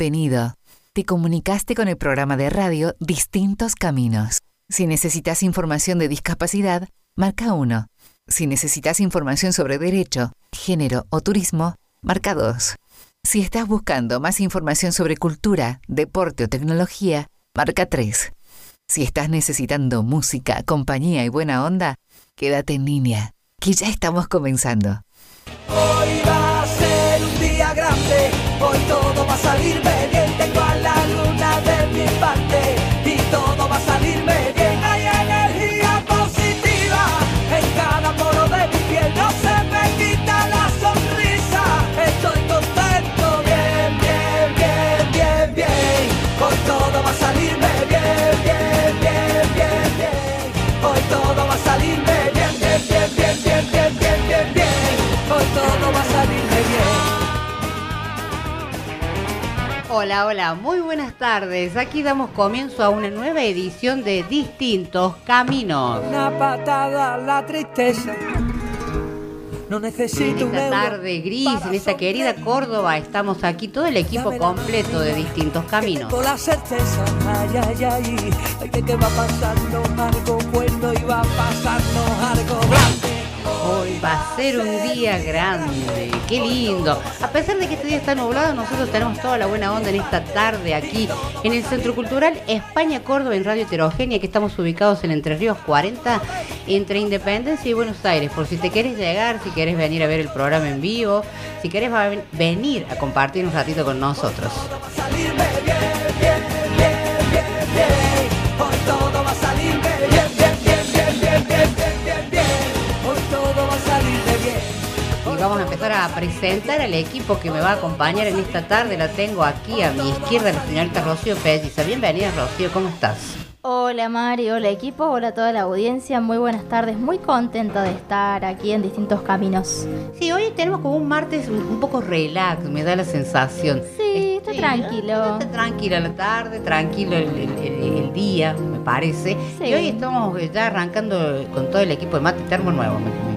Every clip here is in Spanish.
Bienvenido. Te comunicaste con el programa de radio Distintos Caminos. Si necesitas información de discapacidad, marca 1. Si necesitas información sobre derecho, género o turismo, marca 2. Si estás buscando más información sobre cultura, deporte o tecnología, marca 3. Si estás necesitando música, compañía y buena onda, quédate en línea, que ya estamos comenzando. Hoy va a salirme bien, Hola, hola, muy buenas tardes. Aquí damos comienzo a una nueva edición de Distintos Caminos. Una patada a la tristeza. No En necesito un esta tarde gris, en esta querida. Córdoba, estamos aquí todo el equipo completo de Distintos Caminos. Tengo la certeza, ay, ay, ay, ay, que va a pasarnos algo bueno y va a pasarnos algo grande. Hoy va a ser un día grande, qué lindo. A pesar de que este día está nublado, nosotros tenemos toda la buena onda en esta tarde aquí en el Centro Cultural España Córdoba en Radio Heterogénea, que estamos ubicados en Entre Ríos 40, entre Independencia y Buenos Aires. Por si te quieres llegar, si quieres venir a ver el programa en vivo, si quieres venir a compartir un ratito con nosotros. Vamos a empezar a presentar al equipo que me va a acompañar en esta tarde. La tengo aquí a mi izquierda, la señorita Rocío Pelliza. Bienvenida, Rocío, ¿cómo estás? Hola Mari, hola equipo, hola a toda la audiencia, muy buenas tardes, muy contenta de estar aquí en distintos caminos. Sí, hoy tenemos como un martes un, poco relax, me da la sensación. Sí, está tranquilo. Está tranquila la tarde, tranquilo el, el- el- el día, me parece. Sí. Y hoy estamos eh, ya arrancando con todo el equipo de mate termo nuevo.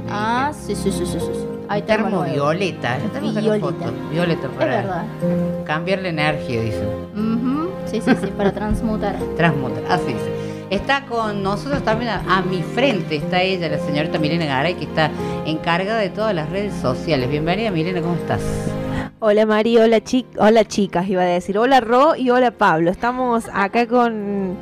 Ah, sí, sí, sí, sí, sí. Ahí termo violeta. Violeta. foto. Violeta Es para verdad. cambiar la energía, dicen. Ujú, Sí, sí, sí, para transmutar. Transmutar, así dice. Está con nosotros también a, a mi frente, está ella, la señorita Milena Garay, que está encargada de todas las redes sociales. Bienvenida, Milena, ¿cómo estás? Hola Mari, hola, chi- hola chicas, iba a decir. Hola Ro y hola Pablo. Estamos acá con,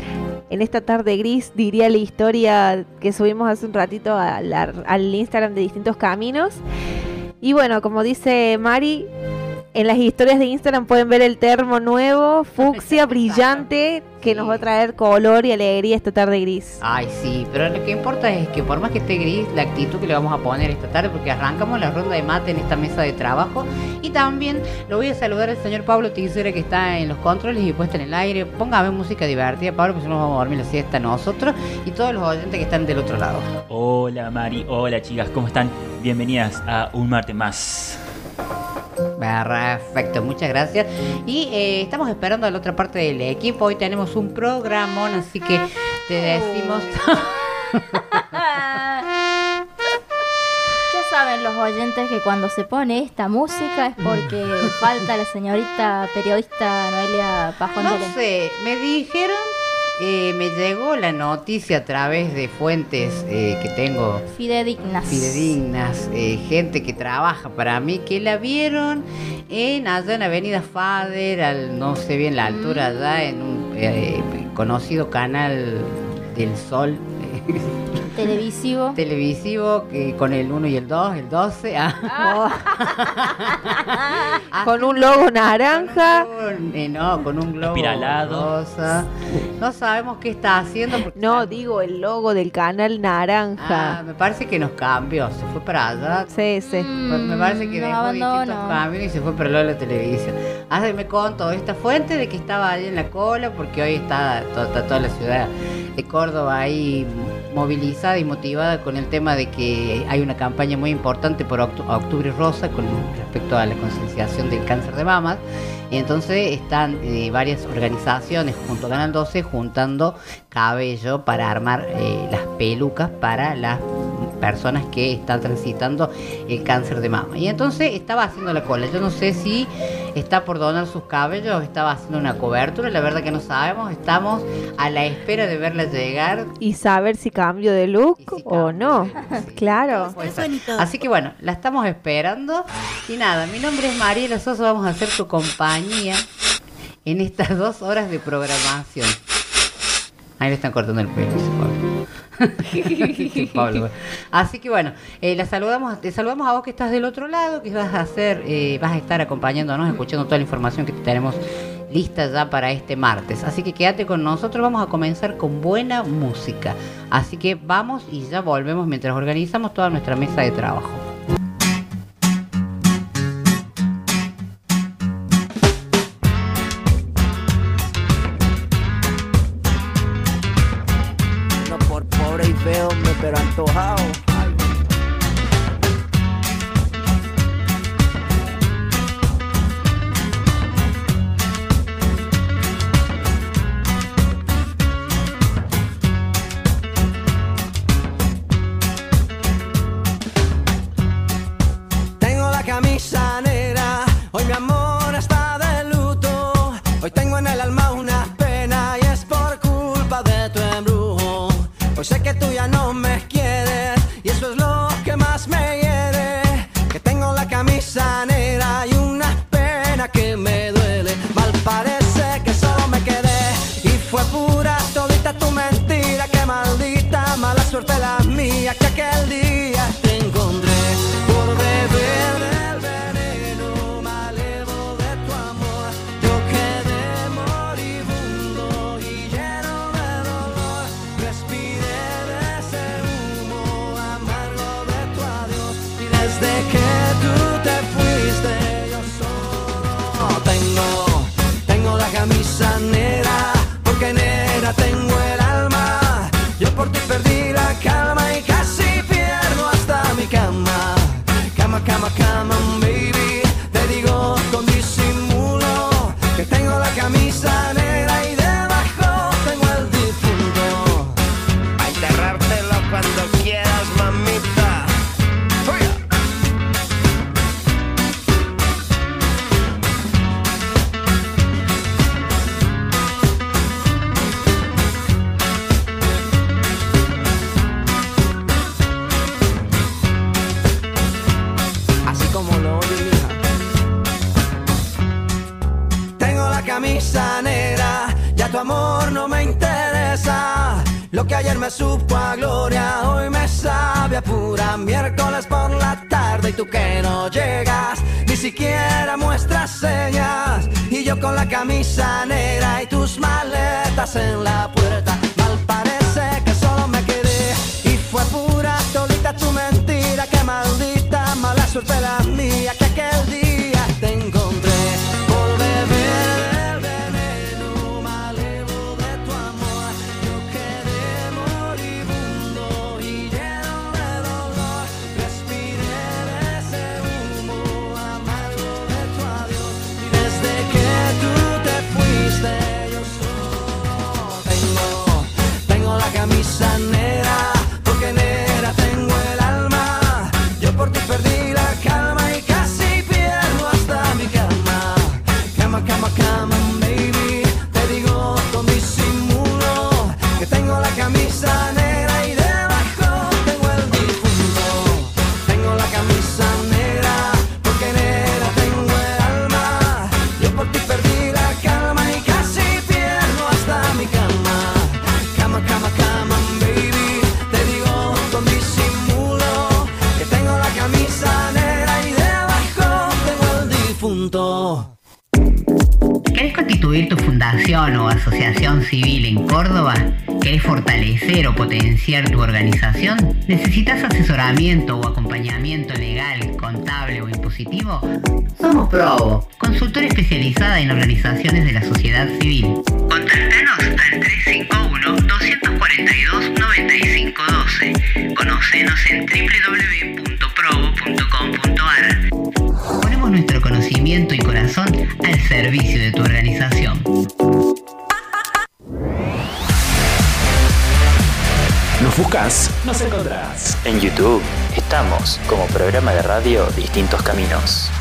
en esta tarde gris, diría la historia que subimos hace un ratito al Instagram de distintos caminos. Y bueno, como dice Mari, en las historias de Instagram pueden ver el termo nuevo, fucsia, brillante, que nos va a traer color y alegría esta tarde gris. Ay, sí, pero lo que importa es que por más que esté gris, la actitud que le vamos a poner esta tarde, porque arrancamos la ronda de mate en esta mesa de trabajo. Y también lo voy a saludar al señor Pablo Tizera, que está en los controles y puesta en el aire. Póngame música divertida, Pablo, porque si no nos vamos a dormir la siesta nosotros y todos los oyentes que están del otro lado. Hola Mari, hola chicas, ¿cómo están? Bienvenidas a un martes más. Perfecto, muchas gracias. Y eh, estamos esperando a la otra parte del equipo. Hoy tenemos un programón, así que te decimos. Ya saben los oyentes que cuando se pone esta música es porque falta la señorita periodista Noelia Pajón no sé, me dijeron, eh, me llegó la noticia a través de fuentes eh, que tengo Fidedignas. fidedignas, eh, gente que trabaja para mí, que la vieron en allá en Avenida Fader, al no sé bien la altura allá, en un eh, conocido canal del Sol. Televisivo. televisivo que con el 1 y el 2, el 12. ah. Ah, Con un logo naranja. con- eh, no, con un globo Espiralado. rosa. No sabemos qué está haciendo. porque No, digo el logo del canal Ah, naranja. me parece que nos cambió. Se fue para allá. Sí, sí. Me me parece que Mm, dejó no, distintos no. caminos y se fue para el lado de la televisión. Hace me contó esta fuente de que estaba ahí en la cola porque hoy está toda, está toda la ciudad de Córdoba ahí movilizada y motivada con el tema de que hay una campaña muy importante por Octu- Octubre Rosa con respecto a la concienciación del cáncer de mamas. Y entonces están eh, varias organizaciones junto a Canal 12 juntando cabello para armar eh, las pelucas para las personas que están transitando el cáncer de mama. Y entonces estaba haciendo la cola. Yo no sé si está por donar sus cabellos, estaba haciendo una cobertura, la verdad que no sabemos, estamos a la espera de verla llegar. Y saber si cambio de look o no, claro. Así que bueno, la estamos esperando. Y nada, mi nombre es Mariela Sosa, vamos a hacer tu compañía en estas dos horas de programación. Ahí le están cortando el pelo, Pablo. Pues. Así que bueno, eh, la saludamos, te saludamos a vos que estás del otro lado, que vas a hacer, eh, vas a estar acompañándonos, escuchando toda la información que tenemos lista ya para este martes. Así que quédate con nosotros, vamos a comenzar con buena música. Así que vamos y ya volvemos mientras organizamos toda nuestra mesa de trabajo. pero. Somos Provo, consultora especializada en organizaciones de programa de radio Distintos Caminos.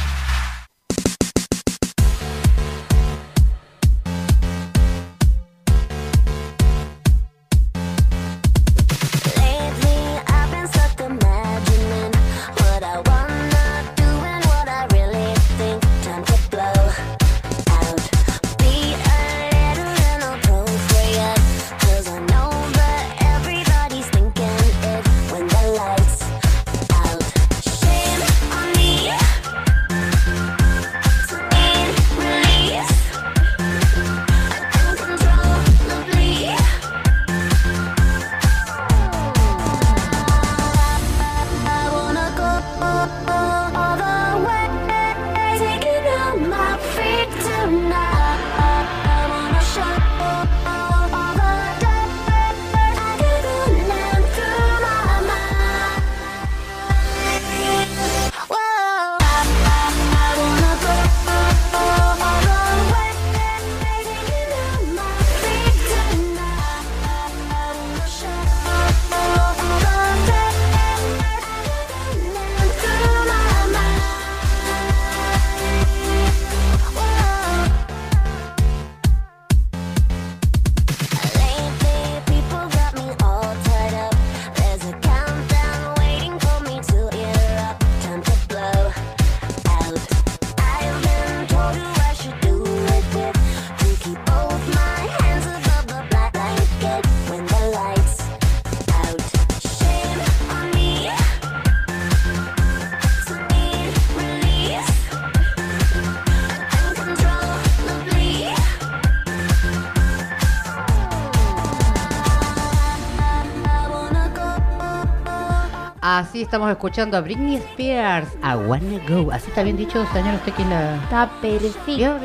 Así estamos escuchando a Britney Spears, a Wanna Go. Así está bien dicho, señor, usted que la... Está perfecto.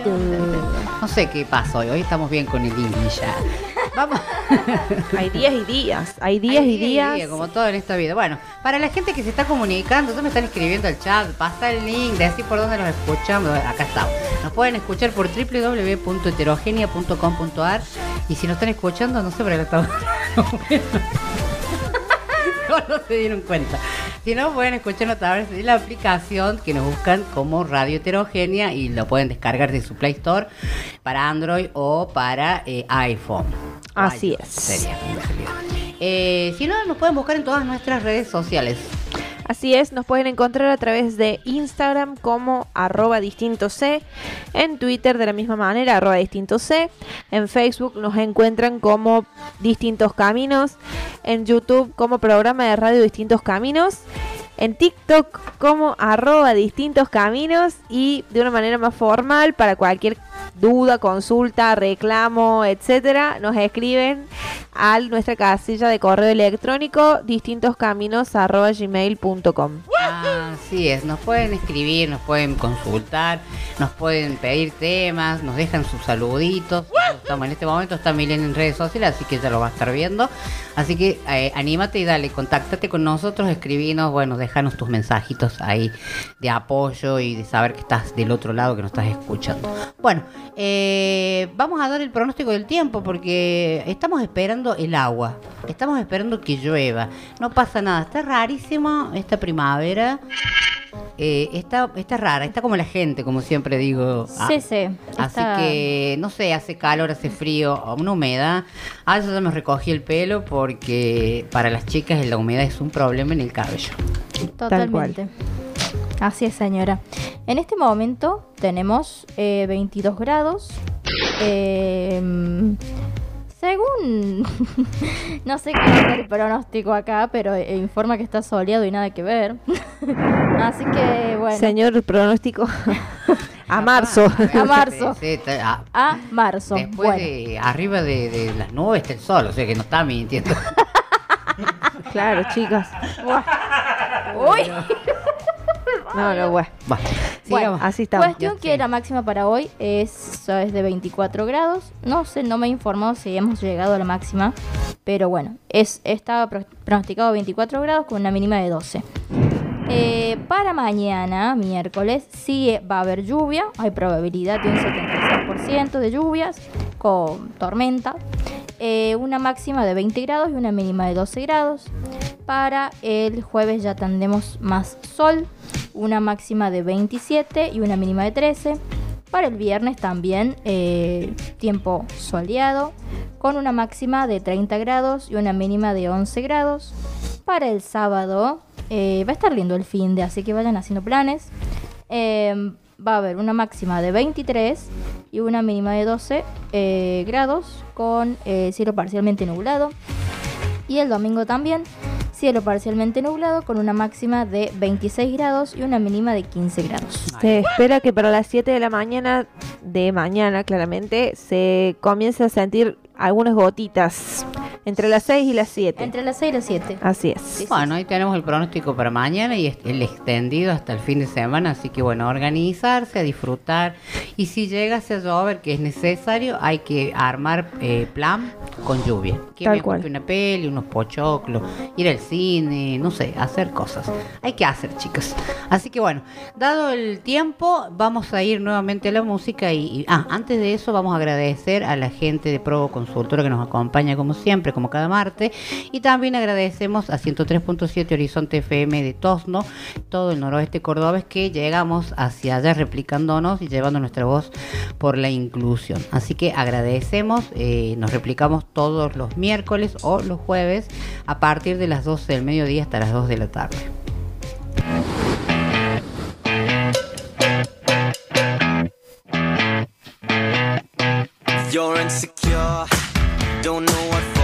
No sé qué pasa hoy, hoy estamos bien con el English ya. Vamos. Hay días y días, hay días Hay y días. como todo en esta vida. Bueno, para la gente que se está comunicando, ustedes me están escribiendo al chat, pasa el link, decir por dónde los escuchamos. Acá estamos. Nos pueden escuchar por www.heterogenia.com.ar y si nos están escuchando, no sé por qué estamos. se dieron cuenta. Si no, pueden escuchar a través de la aplicación que nos buscan como Radio Heterogenia y lo pueden descargar de su Play Store para Android o para eh, iPhone. Así es. Sería. Eh, si no, nos pueden buscar en todas nuestras redes sociales. Así es, nos pueden encontrar a través de Instagram como arroba distinto C, en Twitter de la misma manera, arroba distinto C, en Facebook nos encuentran como Distintos Caminos, en YouTube como programa de radio Distintos Caminos, en TikTok como arroba distintos caminos y de una manera más formal para cualquier duda, consulta, reclamo, etcétera, nos escriben a nuestra casilla de correo electrónico distintoscaminos@gmail.com. Así es, nos pueden escribir, nos pueden consultar, nos pueden pedir temas, nos dejan sus saluditos. Estamos en este momento, está Milen en redes sociales, así que ya lo va a estar viendo. Así que eh, anímate y dale, contáctate con nosotros, escribinos, bueno, déjanos tus mensajitos ahí de apoyo y de saber que estás del otro lado, que nos estás escuchando. Bueno, eh, vamos a dar el pronóstico del tiempo porque estamos esperando el agua, estamos esperando que llueva. No pasa nada, está rarísimo esta primavera. Eh, está, está rara, está como la gente, como siempre digo. Ah, Sí, sí. Así está- que, no sé, hace calor, hace frío, una humedad. Ah, yo ya me recogí el pelo porque para las chicas la humedad es un problema en el cabello. Totalmente. Así es, señora. En este momento tenemos eh, 22 grados. Eh, según. no sé qué es el pronóstico acá, pero eh, informa que está soleado y nada que ver. Así que, bueno. Señor pronóstico a marzo. A marzo. A marzo. después bueno. de arriba de, de las nubes está el sol, o sea que no está mintiendo. Claro, chicas. Uy. No, no, bueno. Va, Bueno, sigamos. Así estamos. Cuestión que la máxima para hoy es, es de 24 grados. No sé, no me he informado si hemos llegado a la máxima. Pero bueno, es, estaba pro- pronosticado 24 grados con una mínima de 12. Eh, para mañana, miércoles, sí va a haber lluvia. Hay probabilidad de un 76% de lluvias con tormenta. eh, una máxima de 20 grados y una mínima de 12 grados. Para el jueves ya tendremos más sol, una máxima de 27 y una mínima de 13. Para el viernes también eh, tiempo soleado, con una máxima de 30 grados y una mínima de 11 grados. Para el sábado eh, va a estar lindo el fin de, así que vayan haciendo planes. Eh, va a haber una máxima de 23 y una mínima de 12 eh, grados con cielo parcialmente nublado. Y el domingo también, cielo parcialmente nublado con una máxima de 26 grados y una mínima de 15 grados. Se espera que para las 7 de la mañana, de mañana claramente, se comience a sentir algunas gotitas. Entre las 6 y las 7. Entre las 6 y las 7. Así es. Bueno, ahí tenemos el pronóstico para mañana y el extendido hasta el fin de semana, así que bueno, a organizarse, a disfrutar y si llegase a llover que es necesario, hay que armar eh, plan con lluvia. Que Tal mejor cual. una peli, unos pochoclos, ir al cine, no sé, hacer cosas. Hay que hacer, chicas. Así que bueno, dado el tiempo, vamos a ir nuevamente a la música y, y- ah, antes de eso vamos a agradecer a la gente de Provo Consultora que nos acompaña como siempre, como cada martes, y también agradecemos a 103.7 Horizonte FM de Tosno, todo el noroeste cordobés que llegamos hacia allá replicándonos y llevando nuestra voz por la inclusión. Así que agradecemos, eh, nos replicamos todos los miércoles o los jueves a partir de las 12 del mediodía hasta las 2 de la tarde. You're insecure, don't know what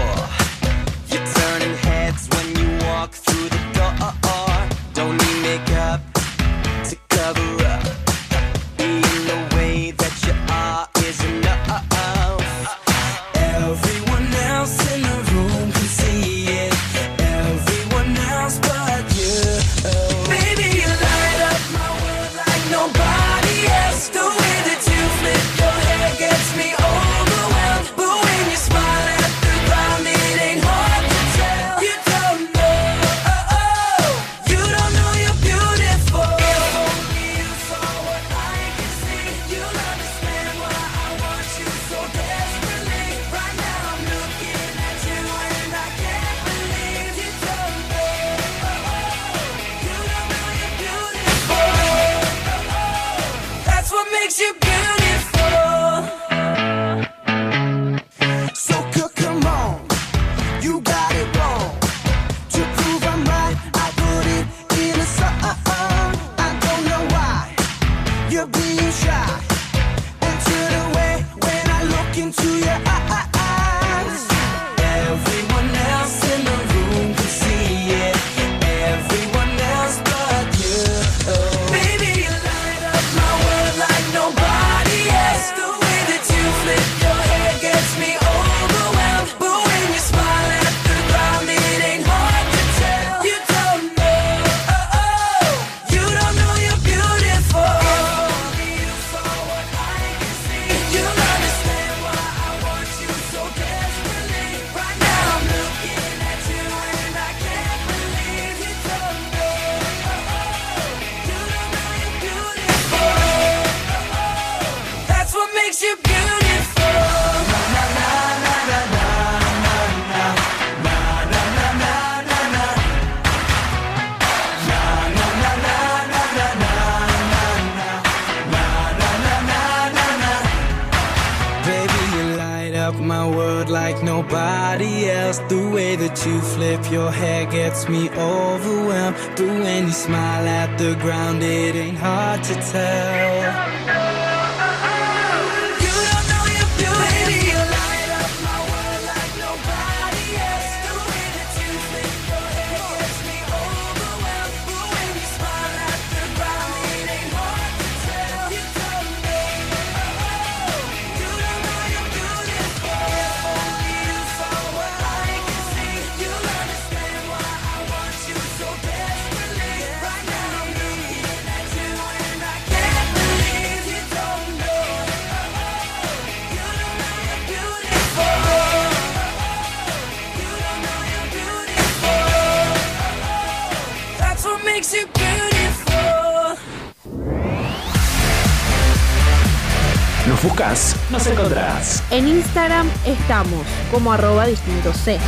como arroba distinto C.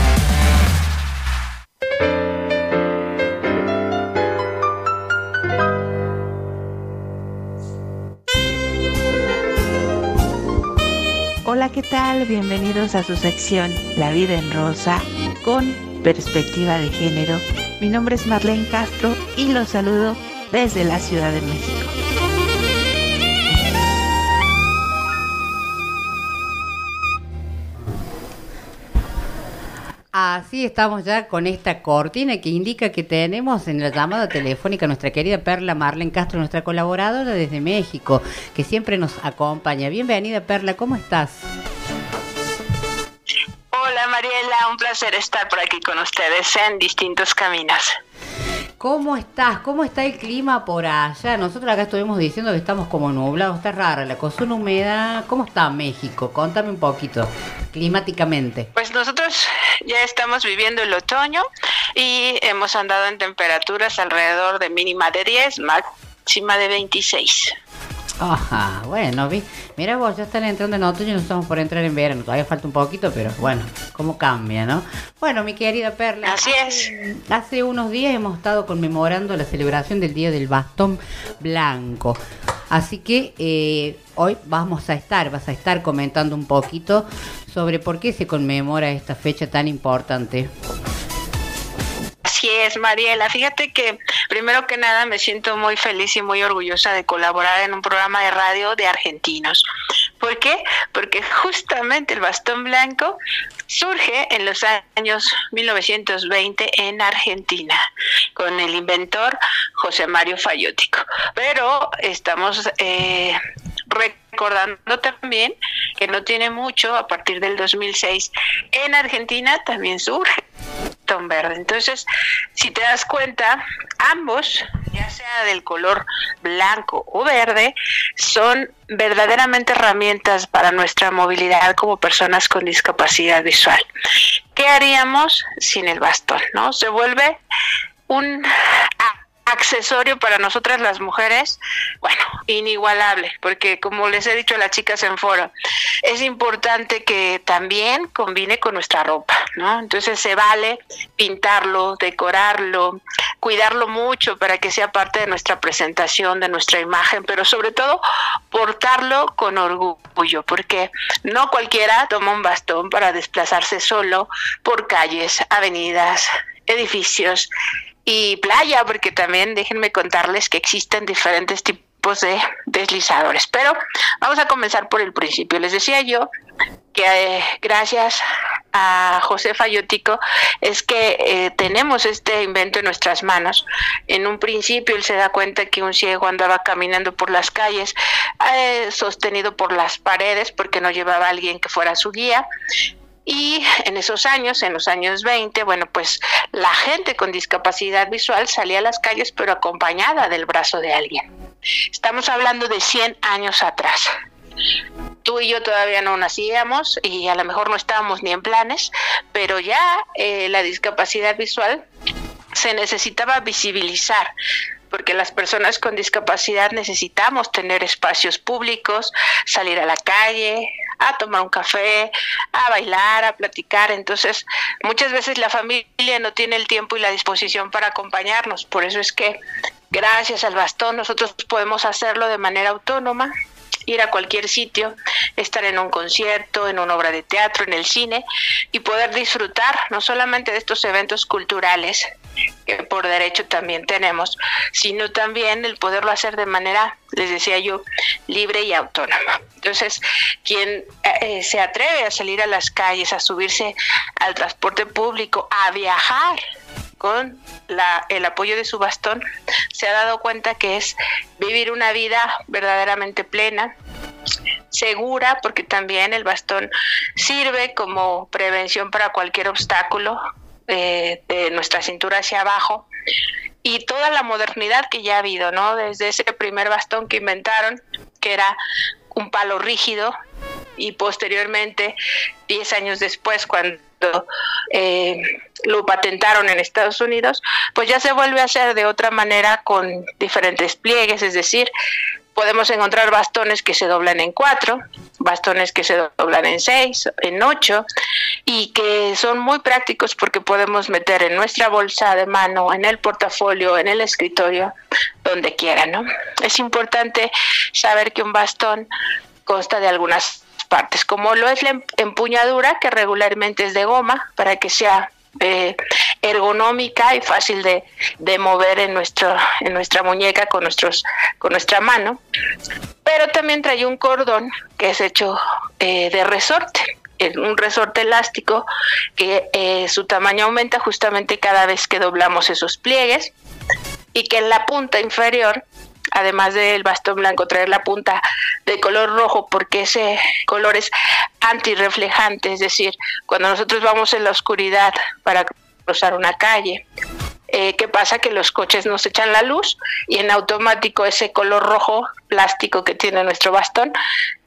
Hola, ¿qué tal? Bienvenidos a su sección La vida en rosa con perspectiva de género. Mi nombre es Marlene Castro y los saludo desde la Ciudad de México. Así estamos ya con esta cortina que indica que tenemos en la llamada telefónica a nuestra querida Perla Marlene Castro, nuestra colaboradora desde México, que siempre nos acompaña. Bienvenida Perla, ¿cómo estás? Hola Mariela, un placer estar por aquí con ustedes en distintos caminos. ¿Cómo estás? ¿Cómo está el clima por allá? Nosotros acá estuvimos diciendo que estamos como nublados, está rara la cosa, una humedad. ¿Cómo está México? Contame un poquito, climáticamente. Pues nosotros ya estamos viviendo el otoño y hemos andado en temperaturas alrededor de mínima de 10, máxima de 26. Ajá, bueno, vi. Mira vos, ya están entrando en otoño y nos estamos por entrar en verano. Todavía falta un poquito, pero bueno, cómo cambia, ¿no? Bueno, mi querida Perla. Así es. Hace unos días hemos estado conmemorando la celebración del Día del Bastón Blanco. Así que eh, hoy vamos a estar, vas a estar comentando un poquito sobre por qué se conmemora esta fecha tan importante. Es, Mariela. Fíjate que primero que nada me siento muy feliz y muy orgullosa de colaborar en un programa de radio de argentinos. ¿Por qué? Porque justamente el bastón blanco surge en los años 1920 en Argentina con el inventor José Mario Fayótico. Pero estamos eh, recordando también que no tiene mucho, a partir del 2006, en Argentina también surge Entonces, si te das cuenta, ambos, ya sea del color blanco o verde, son verdaderamente herramientas para nuestra movilidad como personas con discapacidad visual. ¿Qué haríamos sin el bastón? ¿No? Se vuelve un accesorio para nosotras las mujeres, bueno, inigualable, porque como les he dicho a las chicas en foro, es importante que también combine con nuestra ropa, ¿no? Entonces se vale pintarlo, decorarlo, cuidarlo mucho para que sea parte de nuestra presentación, de nuestra imagen, pero sobre todo portarlo con orgullo, porque no cualquiera toma un bastón para desplazarse solo por calles, avenidas, edificios y playa, porque también déjenme contarles que existen diferentes tipos de deslizadores. Pero vamos a comenzar por el principio. Les decía yo que eh, gracias a José Fayótico es que eh, tenemos este invento en nuestras manos. En un principio él se da cuenta que un ciego andaba caminando por las calles, eh, sostenido por las paredes porque no llevaba a alguien que fuera su guía. Y en esos años, en los años 20, bueno, pues la gente con discapacidad visual salía a las calles pero acompañada del brazo de alguien. Estamos hablando de 100 años atrás. Tú y yo todavía no nacíamos y a lo mejor no estábamos ni en planes, pero ya eh, la discapacidad visual se necesitaba visibilizar porque las personas con discapacidad necesitamos tener espacios públicos, salir a la calle, a tomar un café, a bailar, a platicar. Entonces, muchas veces la familia no tiene el tiempo y la disposición para acompañarnos. Por eso es que, gracias al bastón, nosotros podemos hacerlo de manera autónoma ir a cualquier sitio, estar en un concierto, en una obra de teatro, en el cine y poder disfrutar no solamente de estos eventos culturales que por derecho también tenemos, sino también el poderlo hacer de manera, les decía yo, libre y autónoma. Entonces, quien eh, se atreve a salir a las calles, a subirse al transporte público, a viajar, con la, el apoyo de su bastón, se ha dado cuenta que es vivir una vida verdaderamente plena, segura, porque también el bastón sirve como prevención para cualquier obstáculo de nuestra cintura hacia abajo y toda la modernidad que ya ha habido, ¿no? Desde ese primer bastón que inventaron, que era un palo rígido, y posteriormente, 10 años después, cuando eh, lo patentaron en Estados Unidos, pues ya se vuelve a hacer de otra manera con diferentes pliegues, es decir, Podemos encontrar bastones que se doblan en cuatro, bastones que se doblan en seis, en ocho, y que son muy prácticos porque podemos meter en nuestra bolsa de mano, en el portafolio, en el escritorio, donde quiera, ¿no? Es importante saber que un bastón consta de algunas partes, como lo es la em- empuñadura, que regularmente es de goma, para que sea eh, ergonómica y fácil de, de mover en, nuestro, en nuestra muñeca con, nuestros, con nuestra mano. Pero también trae un cordón que es hecho eh, de resorte, un resorte elástico que eh, su tamaño aumenta justamente cada vez que doblamos esos pliegues y que en la punta inferior además del bastón blanco, traer la punta de color rojo porque ese color es antirreflejante, es decir, cuando nosotros vamos en la oscuridad para cruzar una calle, eh, ¿qué pasa? Que los coches nos echan la luz y en automático ese color rojo plástico que tiene nuestro bastón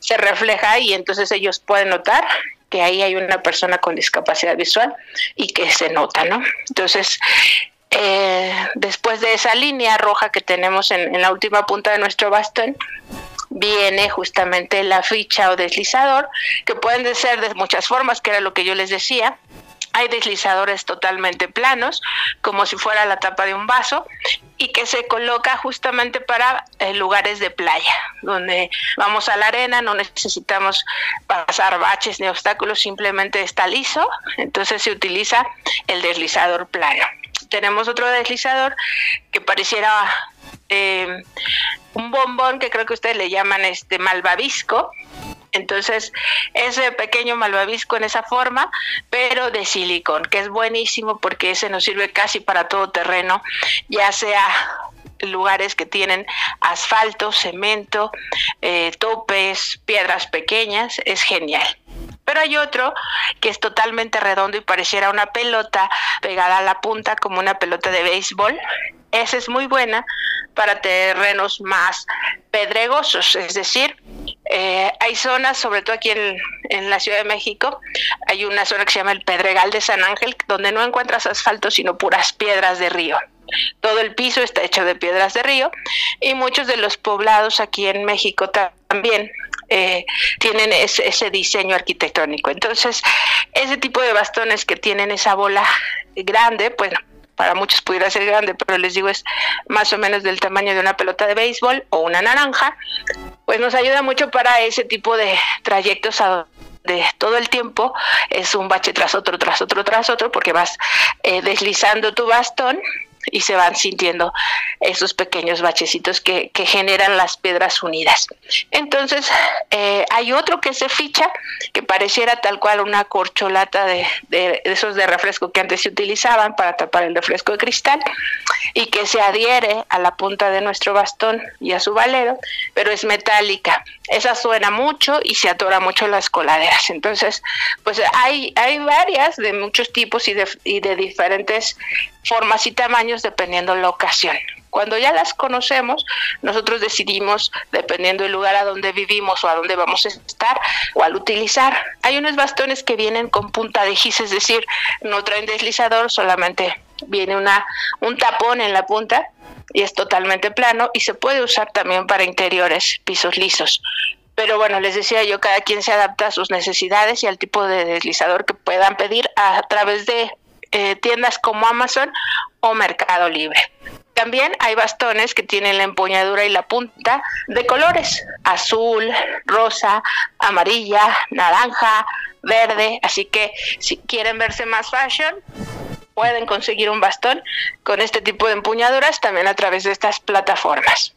se refleja y entonces ellos pueden notar que ahí hay una persona con discapacidad visual y que se nota, ¿no? Entonces, eh, después de esa línea roja que tenemos en, la última punta de nuestro bastón, viene justamente la ficha o deslizador, que pueden ser de muchas formas, que era lo que yo les decía. Hay deslizadores totalmente planos, como si fuera la tapa de un vaso, y que se coloca justamente para eh, lugares de playa, donde vamos a la arena, no necesitamos pasar baches ni obstáculos, simplemente está liso, entonces se utiliza el deslizador plano. Tenemos otro deslizador que pareciera eh, un bombón que creo que ustedes le llaman este malvavisco. Entonces, ese pequeño malvavisco en esa forma, pero de silicón, que es buenísimo porque ese nos sirve casi para todo terreno, ya sea lugares que tienen asfalto, cemento, eh, topes, piedras pequeñas, es genial. Pero hay otro que es totalmente redondo y pareciera una pelota pegada a la punta como una pelota de béisbol. Esa es muy buena para terrenos más pedregosos, es decir, eh, hay zonas, sobre todo aquí en, en, la Ciudad de México, hay una zona que se llama el Pedregal de San Ángel, donde no encuentras asfalto, sino puras piedras de río. Todo el piso está hecho de piedras de río y muchos de los poblados aquí en México también eh, tienen ese, ese, diseño arquitectónico. Entonces, ese tipo de bastones que tienen esa bola grande, bueno, para muchos pudiera ser grande, pero les digo es más o menos del tamaño de una pelota de béisbol o una naranja, pues nos ayuda mucho para ese tipo de trayectos a de todo el tiempo es un bache tras otro, tras otro, tras otro, porque vas eh, deslizando tu bastón y se van sintiendo esos pequeños bachecitos que, generan las piedras unidas. Entonces, eh, hay otro que se ficha, que pareciera tal cual una corcholata de, de, esos de refresco que antes se utilizaban para tapar el refresco de cristal, y que se adhiere a la punta de nuestro bastón y a su valero, pero es metálica. Esa suena mucho y se atora mucho las coladeras. Entonces, pues hay, hay varias de muchos tipos y de diferentes formas y tamaños dependiendo la ocasión. Cuando ya las conocemos, nosotros decidimos, dependiendo del lugar a donde vivimos o a donde vamos a estar, cuál utilizar. Hay unos bastones que vienen con punta de gis, es decir, no traen deslizador, solamente viene una, un tapón en la punta y es totalmente plano y se puede usar también para interiores, pisos lisos. Pero bueno, les decía yo, cada quien se adapta a sus necesidades y al tipo de deslizador que puedan pedir a través de eh, tiendas como Amazon o Mercado Libre. También hay bastones que tienen la empuñadura y la punta de colores, azul, rosa, amarilla, naranja, verde, así que si quieren verse más fashion, pueden conseguir un bastón con este tipo de empuñaduras también a través de estas plataformas.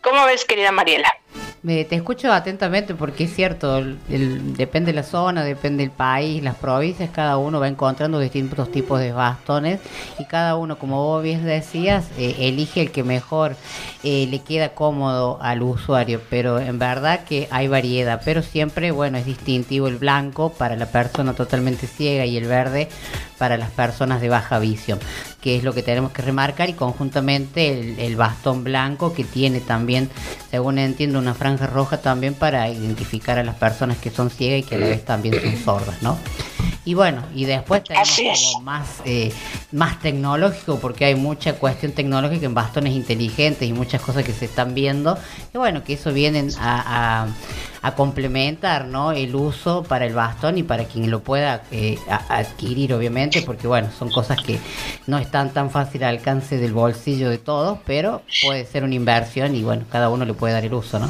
¿Cómo ves, querida Mariela? Te escucho atentamente porque es cierto, el, el, depende de la zona, depende del país, las provincias, cada uno va encontrando distintos tipos de bastones y cada uno, como vos bien decías, eh, elige el que mejor eh, le queda cómodo al usuario, pero en verdad que hay variedad, pero siempre, bueno, es distintivo el blanco para la persona totalmente ciega y el verde para las personas de baja visión, que es lo que tenemos que remarcar y conjuntamente el, el bastón blanco que tiene también, según entiendo, una franja roja también para identificar a las personas que son ciegas y que a la vez también son sordas, ¿no? Y bueno, y después tenemos Así es. como más, eh, más tecnológico, porque hay mucha cuestión tecnológica en bastones inteligentes y muchas cosas que se están viendo. Y bueno, que eso vienen a, a- a complementar ¿no? el uso para el bastón y para quien lo pueda eh, adquirir, obviamente, porque bueno, son cosas que no están tan fácil al alcance del bolsillo de todos, pero puede ser una inversión y bueno, cada uno le puede dar el uso, ¿no?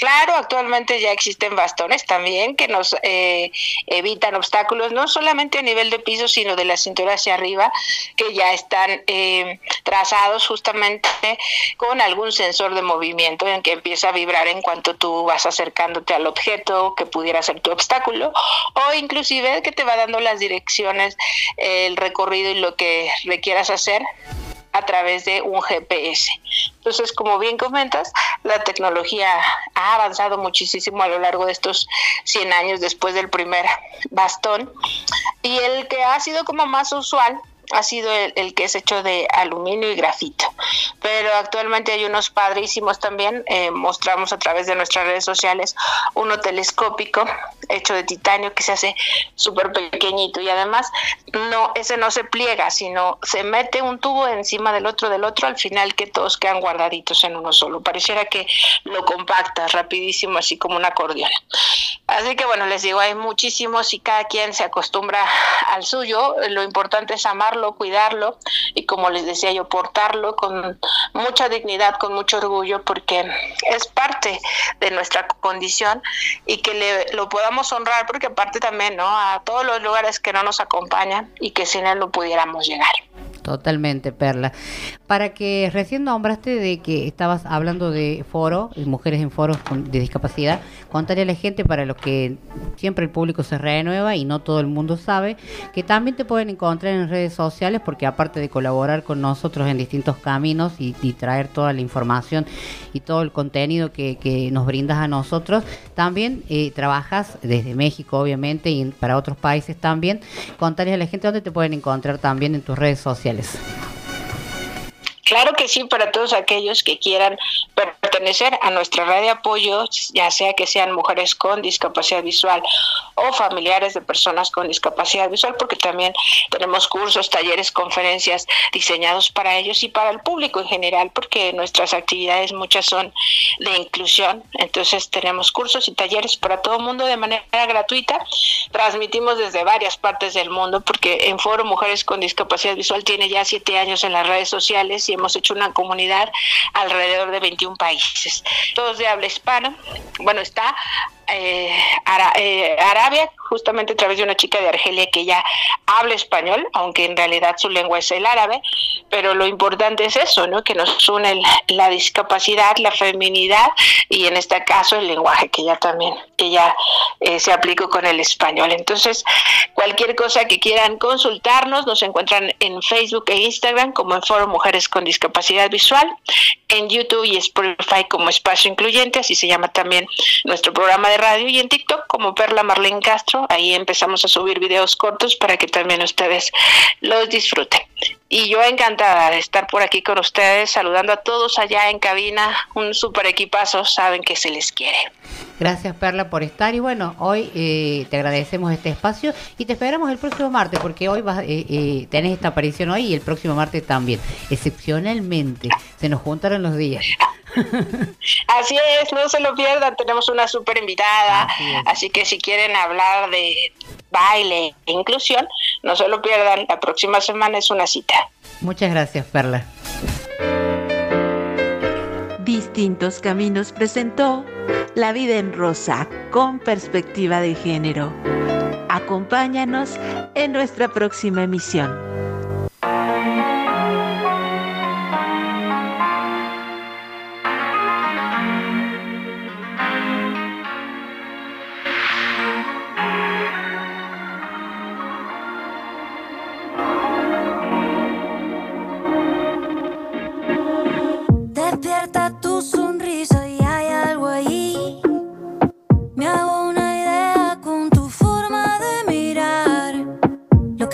Claro, actualmente ya existen bastones también que nos eh, evitan obstáculos, no solamente a nivel de piso, sino de la cintura hacia arriba, que ya están eh, trazados justamente con algún sensor de movimiento en que empieza a vibrar en cuanto tú vas acercándote al objeto que pudiera ser tu obstáculo, o inclusive que te va dando las direcciones, el recorrido y lo que requieras hacer a través de un GPS. Entonces, como bien comentas, la tecnología ha avanzado muchísimo a lo largo de estos 100 años después del primer bastón y el que ha sido como más usual ha sido el, el que es hecho de aluminio y grafito. Pero actualmente hay unos padrísimos también, eh, mostramos a través de nuestras redes sociales uno telescópico hecho de titanio que se hace súper pequeñito y además no ese no se pliega, sino se mete un tubo encima del otro del otro al final que todos quedan guardaditos en uno solo. Pareciera que lo compacta rapidísimo así como un acordeón. Así que bueno, les digo, hay muchísimos y cada quien se acostumbra al suyo. Lo importante es amarlo, cuidarlo y como les decía yo, portarlo con mucha dignidad, con mucho orgullo, porque es parte de nuestra condición y que le, lo podamos honrar, porque aparte también, ¿no? A todos los lugares que no nos acompañan y que sin él no pudiéramos llegar. Totalmente, Perla. Para que recién nombraste de que estabas hablando de foro, y mujeres en foros de discapacidad, contarle a la gente para los que siempre el público se renueva y no todo el mundo sabe, que también te pueden encontrar en redes sociales porque aparte de colaborar con nosotros en distintos caminos y, traer toda la información y todo el contenido que, nos brindas a nosotros, también eh, trabajas desde México obviamente y para otros países también. Contarles a la gente dónde te pueden encontrar también en tus redes sociales. Ángeles. Claro que sí, para todos aquellos que quieran pertenecer a nuestra red de apoyo, ya sea que sean mujeres con discapacidad visual o familiares de personas con discapacidad visual, porque también tenemos cursos, talleres, conferencias diseñados para ellos y para el público en general, porque nuestras actividades muchas son de inclusión, entonces tenemos cursos y talleres para todo el mundo de manera gratuita. Transmitimos desde varias partes del mundo, porque en Foro Mujeres con Discapacidad Visual tiene ya siete años en las redes sociales y hemos hecho una comunidad alrededor de 21 países, todos de habla hispana. Bueno, está eh, eh, Arabia, justamente a través de una chica de Argelia que ya habla español, aunque en realidad su lengua es el árabe, pero lo importante es eso, ¿no? Que nos une la discapacidad, la feminidad y en este caso el lenguaje que ya también, que ya eh, se aplicó con el español. Entonces, cualquier cosa que quieran consultarnos, nos encuentran en Facebook e Instagram como en Foro Mujeres con Discapacidad Visual, en YouTube y Spotify como Espacio Incluyente, así se llama también nuestro programa de radio, y en TikTok como Perla Marlene Castro, ahí empezamos a subir videos cortos para que también ustedes los disfruten. Y yo encantada de estar por aquí con ustedes, saludando a todos allá en cabina, un super equipazo, saben que se les quiere. Gracias Perla por estar y bueno, hoy eh, te agradecemos este espacio y te esperamos el próximo martes porque hoy vas, eh, eh, tenés esta aparición hoy y el próximo martes también. Excepcionalmente, se nos juntaron los días. Así es, no se lo pierdan, tenemos una súper invitada, así, que si quieren hablar de baile e inclusión, no se lo pierdan, la próxima semana es una cita. Muchas gracias Perla. Distintos Caminos presentó La vida en rosa con perspectiva de género. Acompáñanos en nuestra próxima emisión.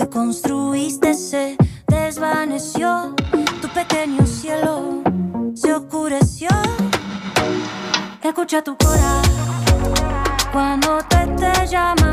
Construiste se desvaneció. Tu pequeño cielo se oscureció. Escucha tu corazón cuando te esté llamando.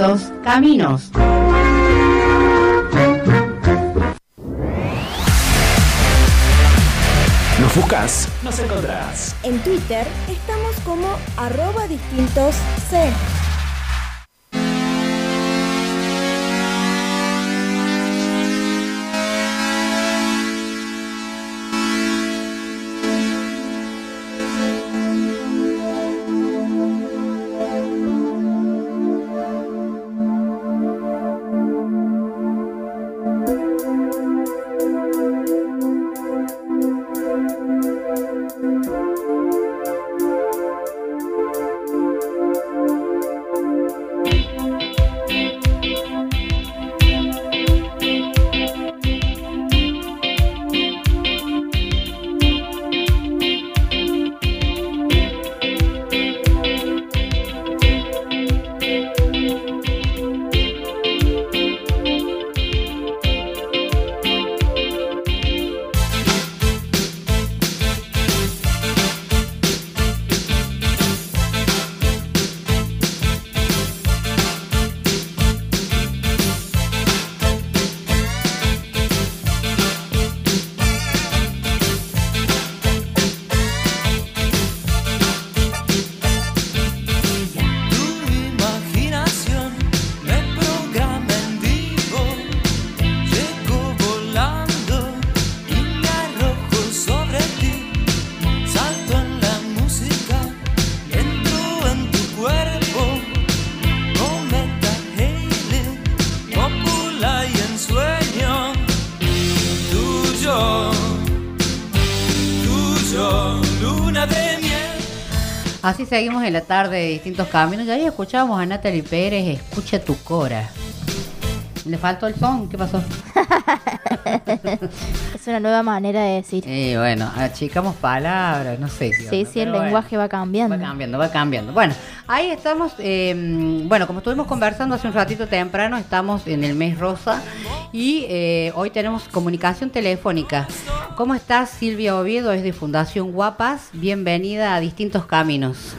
Distintos Caminos. Nos buscas, nos encontrás. En Twitter estamos como arroba distintos C. seguimos en la tarde de distintos caminos. Ya ahí escuchábamos a Natalie Pérez, escucha tu cora. Le faltó el son, ¿qué pasó? Es una nueva manera de decir. Eh, bueno, achicamos palabras, no sé. qué Sí, sí, el bueno. lenguaje va cambiando. Va cambiando, va cambiando. Bueno, ahí estamos. eh, bueno, como estuvimos conversando hace un ratito temprano, estamos en el mes rosa y eh, hoy tenemos comunicación telefónica. ¿Cómo estás, Silvia Oviedo? Es de Fundación Guapas. Bienvenida a Distintos Caminos.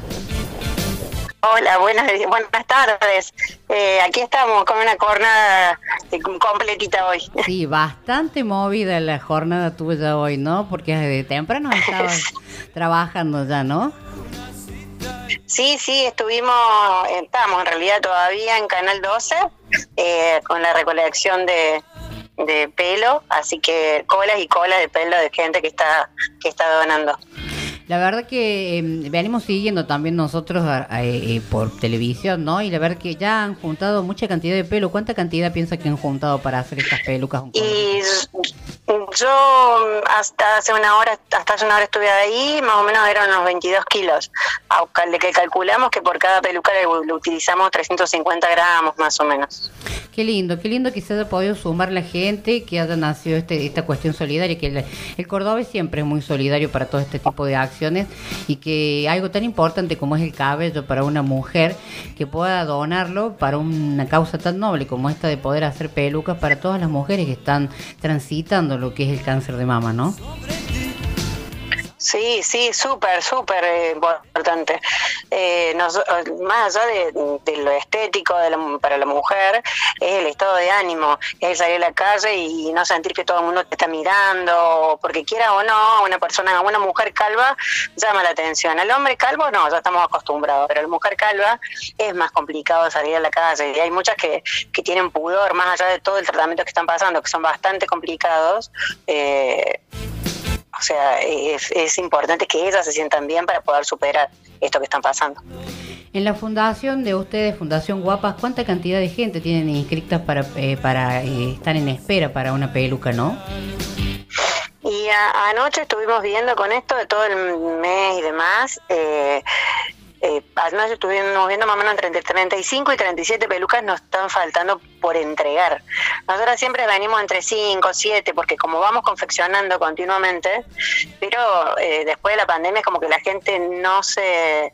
Hola, buenas, buenas tardes. Eh, aquí estamos con una jornada eh, completita hoy. Sí, bastante movida la jornada tuya hoy, ¿no? Porque de temprano estabas trabajando ya, ¿no? Sí, sí, estuvimos, estamos en realidad todavía en Canal 12 eh, con la recolección de, de pelo, así que colas y colas de pelo de gente que está que está donando. La verdad que eh, venimos siguiendo también nosotros a- eh, por televisión, ¿no? Y la verdad que ya han juntado mucha cantidad de pelo. ¿Cuánta cantidad piensa que han juntado para hacer estas pelucas? Y yo hasta hace una hora, hasta hace una hora estuve ahí, más o menos eran unos 22 kilos. A- De que calculamos que por cada peluca le, le utilizamos 350 gramos más o menos. Qué lindo, qué lindo que se haya podido sumar la gente, que haya nacido este, esta cuestión solidaria, que el, el cordobés siempre es muy solidario para todo este tipo de acciones y que algo tan importante como es el cabello para una mujer, que pueda donarlo para una causa tan noble como esta de poder hacer pelucas para todas las mujeres que están transitando lo que es el cáncer de mama, ¿no? Sí, sí, súper, súper eh, importante. Eh, eh, más allá de, de lo estético de la- para la mujer, es el estado de ánimo, es salir a la calle y no sentir que todo el mundo te está mirando, porque quiera o no, una persona, una mujer calva llama la atención. Al hombre calvo no, ya estamos acostumbrados, pero a la mujer calva es más complicado salir a la calle y hay muchas que, que tienen pudor, más allá de todo el tratamiento que están pasando, que son bastante complicados. eh, o sea, es, es importante que ellas se sientan bien para poder superar esto que están pasando. En la fundación de ustedes, Fundación Guapas, ¿cuánta cantidad de gente tienen inscritas para, eh, para eh, estar en espera para una peluca, no? Y a- anoche estuvimos viendo con esto de todo el mes y demás. Eh, eh, anoche estuvimos viendo más o menos entre 35 y 37 pelucas nos están faltando por entregar. Nosotros siempre venimos entre 5, 7, porque como vamos confeccionando continuamente, pero eh, después de la pandemia es como que la gente no se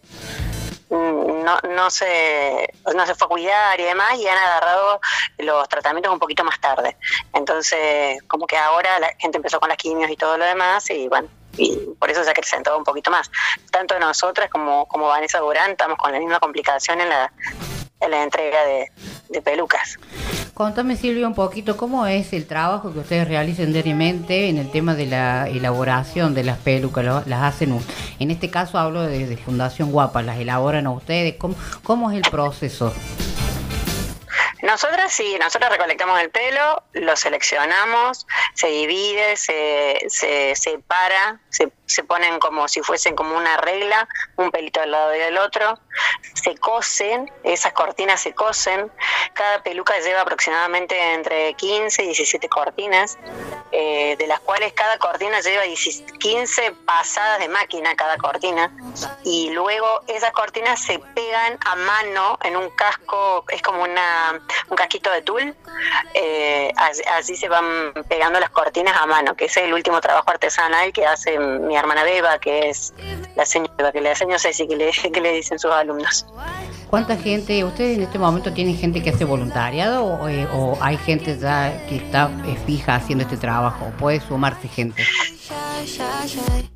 mm, no, no se no se fue a cuidar y demás y han agarrado los tratamientos un poquito más tarde entonces como que ahora la gente empezó con las quimios y todo lo demás y bueno y por eso se ha acrecentado un poquito más tanto nosotras como como Vanessa Durán estamos con la misma complicación en la en la entrega de, pelucas Contame, Silvia, un poquito cómo es el trabajo que ustedes realizan diariamente en el tema de la elaboración de las pelucas. Las hacen, en este caso hablo de, de Fundación Guapa, las elaboran a ustedes. ¿Cómo, cómo es el proceso? Nosotras sí, nosotros recolectamos el pelo, lo seleccionamos, se divide, se, se separa, se, se ponen como si fuesen como una regla, un pelito al lado del otro, se cosen, esas cortinas se cosen, cada peluca lleva aproximadamente entre 15 y 17 cortinas, eh, de las cuales cada cortina lleva 10 15 pasadas de máquina cada cortina, y luego esas cortinas se pegan a mano en un casco, es como una, un casquito de tul, eh, así, se van pegando las cortinas a mano, que es el último trabajo artesanal que hace mi hermana Beba, que es la señora, que le enseño Ceci, que le, que le dicen sus alumnos. ¿Cuánta gente, ustedes en este momento tienen gente que hace voluntariado o, eh, o hay gente ya que está eh, fija haciendo este trabajo? ¿O puede sumarse gente?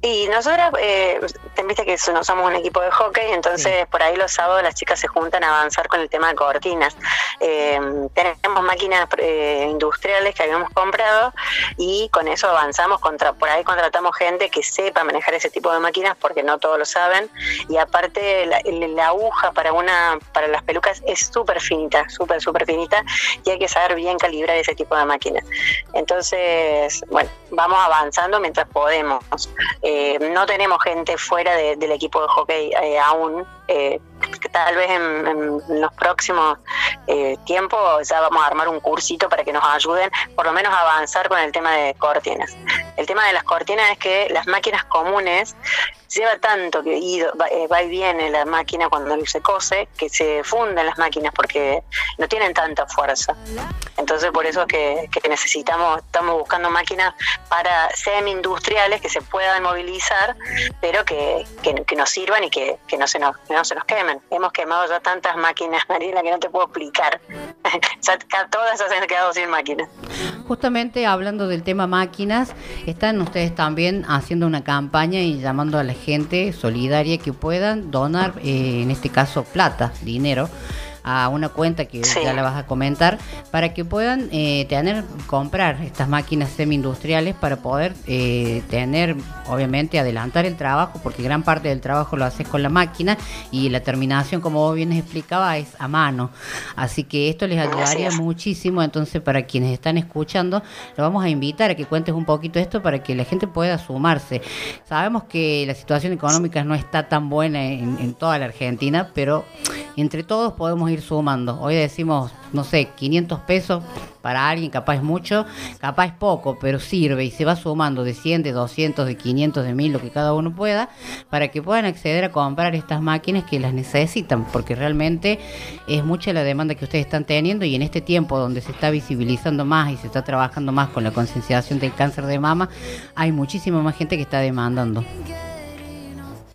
Y nosotras, eh, te viste que no somos un equipo de hockey, entonces por ahí los sábados las chicas se juntan a avanzar con el tema de cortinas. Eh, tenemos máquinas eh, industriales que habíamos comprado y con eso avanzamos, contra, por ahí contratamos gente que sepa manejar ese tipo de máquinas porque no todos lo saben y aparte la, la aguja para una para las pelucas es súper finita, súper, súper finita y hay que saber bien calibrar ese tipo de máquinas. Entonces, bueno, vamos avanzando mientras podemos. Eh, no tenemos gente fuera de- del equipo de hockey eh, aún. eh, tal vez en, los próximos tiempos ya vamos a armar un cursito para que nos ayuden por lo menos a avanzar con el tema de cortinas. El tema de las cortinas es que las máquinas comunes lleva tanto que va y viene la máquina cuando se cose que se funden las máquinas porque no tienen tanta fuerza. Entonces por eso es que, necesitamos, estamos buscando máquinas para semi-industriales que se puedan movilizar, pero que, que, que nos sirvan y que, no, se nos, no se nos quemen. Hemos quemado ya tantas máquinas, Mariela, que no te puedo explicar. todas se han quedado sin máquinas. Justamente hablando del tema máquinas, están ustedes también haciendo una campaña y llamando a la gente solidaria que puedan donar, eh, en este caso plata, dinero, a una cuenta que ya la vas a comentar, para que puedan eh, tener, comprar estas máquinas semi-industriales para poder eh, tener, obviamente, adelantar el trabajo, porque gran parte del trabajo lo haces con la máquina y la terminación, como vos bien explicaba, es a mano. Así que esto les ayudaría muchísimo. Entonces, para quienes están escuchando, lo vamos a invitar a que cuentes un poquito esto para que la gente pueda sumarse. Sabemos que la situación económica no está tan buena en, en toda la Argentina, pero entre todos podemos ir sumando. Hoy decimos, no sé, 500 pesos para alguien, capaz es mucho, capaz es poco, pero sirve y se va sumando de 100, de 200, de 500, de 1000, lo que cada uno pueda, para que puedan acceder a comprar estas máquinas que las necesitan, porque realmente es mucha la demanda que ustedes están teniendo y en este tiempo donde se está visibilizando más y se está trabajando más con la concienciación del cáncer de mama, hay muchísima más gente que está demandando.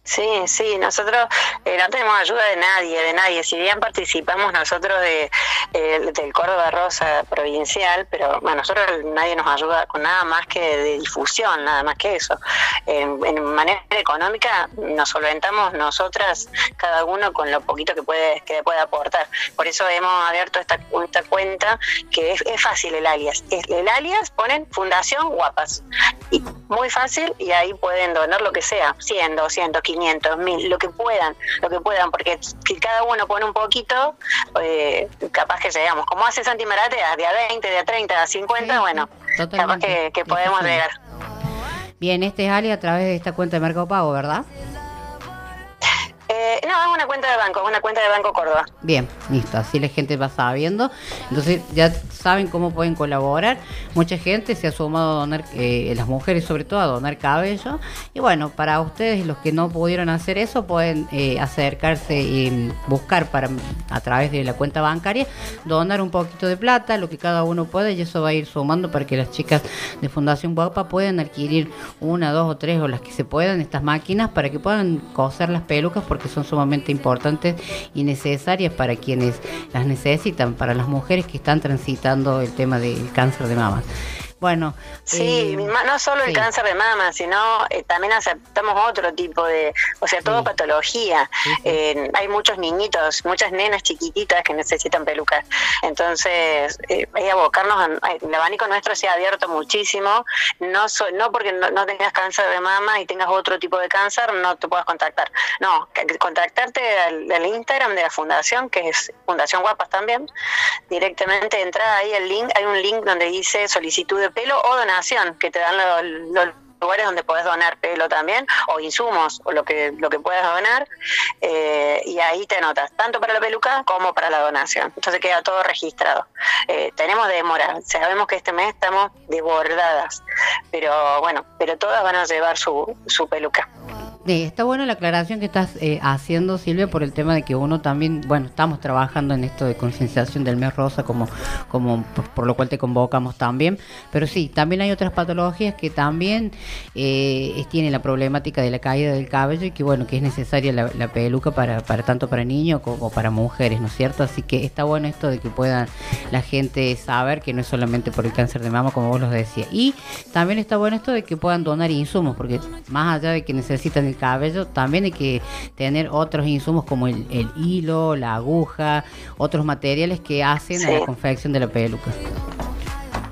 Sí, sí, nosotros eh, no tenemos ayuda de nadie, de nadie. Si bien participamos nosotros de eh, del Córdoba Rosa provincial, pero bueno, nosotros nadie nos ayuda con nada más que de difusión, nada más que eso. En, manera económica nos solventamos nosotras, cada uno con lo poquito que puede que puede aportar. Por eso hemos abierto esta, esta cuenta que es, fácil el alias. El alias ponen Fundación Guapas. Y muy fácil y ahí pueden donar lo que sea, 100, 200, 500, 1000, lo que puedan, lo que puedan, porque si cada uno pone un poquito, eh, capaz que llegamos. Como hace Santi Maratea, de a 20, de a 30, de a 50, bueno, capaz Totalmente. que, que podemos sí. llegar. Bien, este es Ali a través de esta cuenta de Mercado Pago, ¿verdad? Eh, no, es una cuenta de banco, es una cuenta de Banco Córdoba. Bien, listo, así la gente va sabiendo. Entonces ya saben cómo pueden colaborar. Mucha gente se ha sumado a donar, eh, las mujeres sobre todo, a donar cabello. Y bueno, para ustedes, los que no pudieron hacer eso, pueden eh, acercarse y buscar para a través de la cuenta bancaria, donar un poquito de plata, lo que cada uno puede, y eso va a ir sumando para que las chicas de Fundación Guapa puedan adquirir una, dos o tres o las que se puedan estas máquinas para que puedan coser las pelucas porque son sumamente importantes y necesarias para quienes las necesitan, para las mujeres que están transitando el tema del cáncer de mama. Bueno, Sí, eh, no solo el cáncer de mama, sino eh, también aceptamos otro tipo de, o sea, todo patología. Eh, hay muchos niñitos, muchas nenas chiquititas que necesitan pelucas. Entonces, eh, hay abocarnos, a- el abanico nuestro se ha abierto muchísimo, no so- no porque no, no tengas cáncer de mama y tengas otro tipo de cáncer, no te puedas contactar. No, contactarte al, al Instagram de la fundación, que es Fundación Guapas también, directamente entra ahí el link, hay un link donde dice solicitud de pelo o donación, que te dan lo- los lugares donde puedes donar pelo también, o insumos, o lo que, lo que puedas donar, eh, y ahí te anotas, tanto para la peluca como para la donación. Entonces queda todo registrado. Eh, tenemos demora, sabemos que este mes estamos desbordadas, pero bueno, pero todas van a llevar su, su peluca. Está buena la aclaración que estás eh, haciendo, Silvia, por el tema de que uno también, bueno, estamos trabajando en esto de concienciación del mes rosa, como, como por, por lo cual te convocamos también. Pero sí, también hay otras patologías que también eh, tienen la problemática de la caída del cabello y que, bueno, que es necesaria la, la peluca para, para tanto para niños como para mujeres, ¿no es cierto? Así que está bueno esto de que puedan la gente saber que no es solamente por el cáncer de mama, como vos los decías. Y también está bueno esto de que puedan donar insumos, porque más allá de que necesitan el cabello, también hay que tener otros insumos como el, el hilo, la aguja, otros materiales que hacen a la confección de la peluca.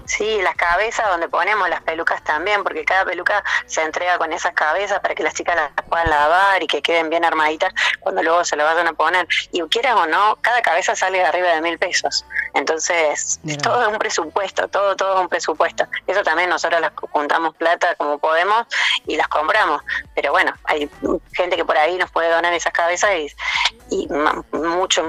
Sí, las cabezas donde ponemos las pelucas también, porque cada peluca se entrega con esas cabezas para que las chicas las puedan lavar y que queden bien armaditas cuando luego se lo vayan a poner. Y quieras o no, cada cabeza sale de arriba de mil pesos. Entonces, Mira. todo es un presupuesto, todo, todo es un presupuesto. Eso también nosotros las juntamos plata como podemos y las compramos. Pero bueno, hay gente que por ahí nos puede donar esas cabezas y, y mucho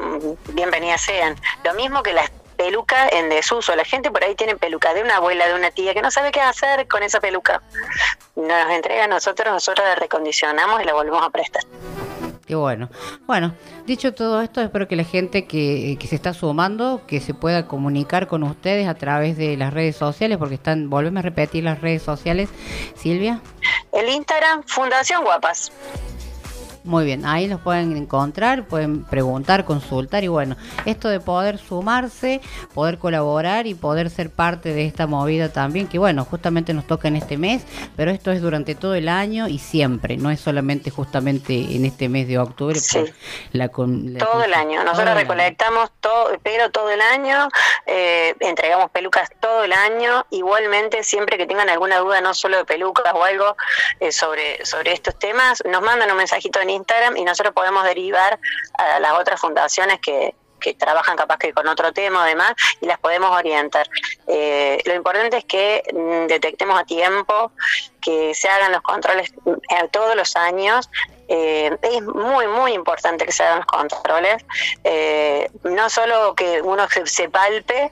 bienvenidas sean. Lo mismo que las peluca en desuso. La gente por ahí tiene peluca de una abuela, de una tía que no sabe qué hacer con esa peluca. Nos entrega a nosotros, nosotros la recondicionamos y la volvemos a prestar. Qué bueno. Bueno, dicho todo esto, espero que la gente que, que se está sumando, que se pueda comunicar con ustedes a través de las redes sociales, porque están, volvemos a repetir las redes sociales, Silvia. El Instagram, Fundación Guapas. Muy bien, ahí los pueden encontrar, pueden preguntar, consultar y bueno, esto de poder sumarse, poder colaborar y poder ser parte de esta movida también, que bueno, justamente nos toca en este mes, pero esto es durante todo el año y siempre, no es solamente justamente en este mes de octubre. la con- la Todo el año. Nosotros recolectamos todo, pelo todo el año, eh, entregamos pelucas todo el año. Igualmente, siempre que tengan alguna duda, no solo de pelucas o algo eh, sobre, sobre estos temas, nos mandan un mensajito en Instagram y nosotros podemos derivar a las otras fundaciones que que trabajan capaz que con otro tema o demás y las podemos orientar. Eh, lo importante es que mm, detectemos a tiempo, que se hagan los controles eh, todos los años. Eh, es muy, muy importante que se hagan los controles. Eh, no solo que uno se, se palpe,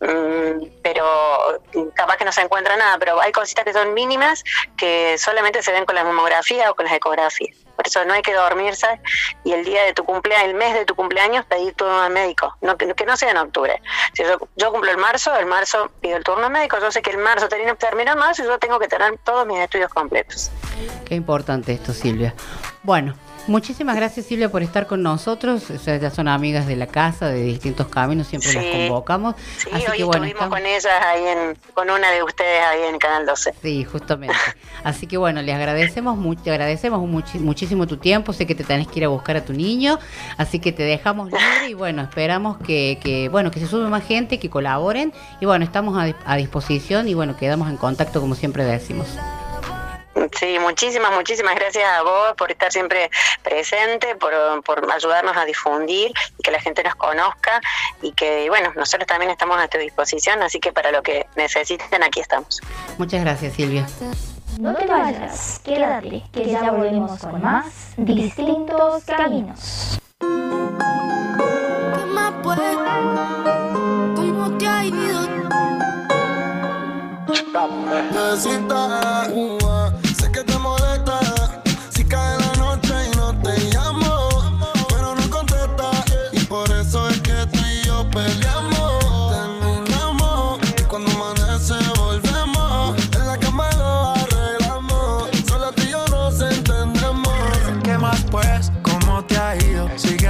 mm, pero capaz que no se encuentra nada, pero hay cositas que son mínimas que solamente se ven con la mamografía o con las ecografías. Por eso no hay que dormirse y el día de tu cumpleaños, el mes de tu cumpleaños, pedir turno al médico. No, que, no sea en octubre. Si yo, yo cumplo el marzo, el marzo pido el turno médico. Yo sé que el marzo termina marzo y yo tengo que tener todos mis estudios completos. Qué importante esto, Silvia. Bueno, muchísimas gracias Silvia por estar con nosotros. O sea, ya son amigas de la casa, de distintos caminos, siempre las convocamos. Sí, Así hoy que bueno, estuvimos estamos- con ellas ahí en, con una de ustedes ahí en Canal 12. Sí, justamente. Así que bueno, les agradecemos mucho, agradecemos muchísimo tu tiempo. Sé que te tenés que ir a buscar a tu niño, así que te dejamos libre y bueno, esperamos que, que bueno que se sume más gente, que colaboren y bueno, estamos a, a disposición y bueno, quedamos en contacto como siempre decimos. Sí, muchísimas, muchísimas gracias a vos por estar siempre presente, por, por ayudarnos a difundir, y que la gente nos conozca y que, bueno, nosotros también estamos a tu disposición, así que para lo que necesiten, aquí estamos. Muchas gracias, Silvia. No te vayas, quédate, que ya volvemos con más distintos caminos. ¿Qué más pues? ¿Cómo te ha ido?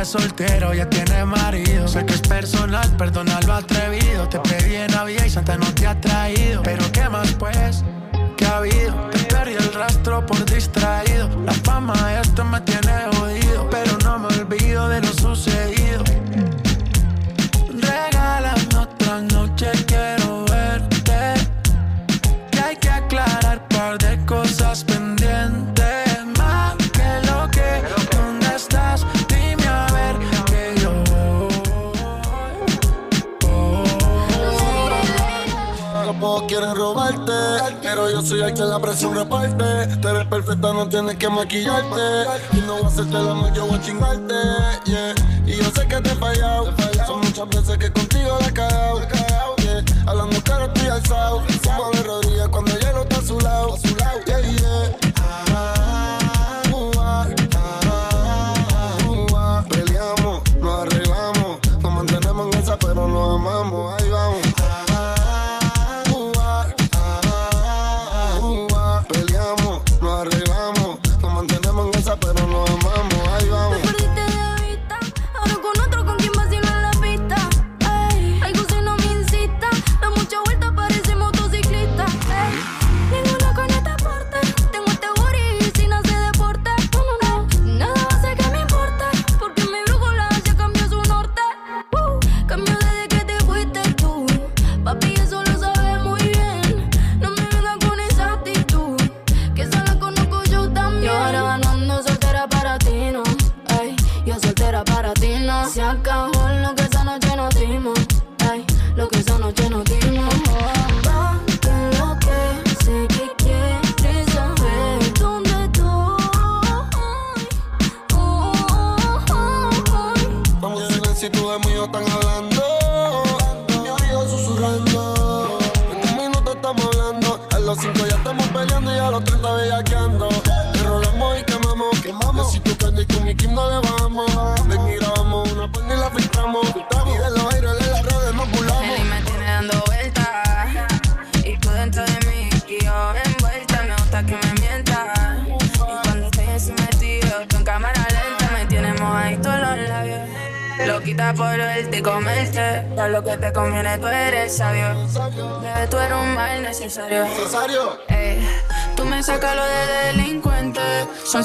Soltero, ya tienes marido. Sé que es personal, perdona lo atrevido. Te pedí en Navidad y Santa no te ha traído. Pero ¿qué más pues? ¿Qué ha habido? Te perdí el rastro por distraído. La fama de quieren robarte, pero yo soy el que la presión reparte. Te ves perfecta, no tienes que maquillarte. Y no voy a hacerte la mal, yo voy a chingarte. Yeah. Y yo sé que te he fallado. Son muchas veces que contigo he cagado.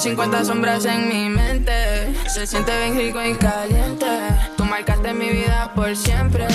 50 sombras en mi mente. Se siente bien rico y caliente. Tú marcaste mi vida por siempre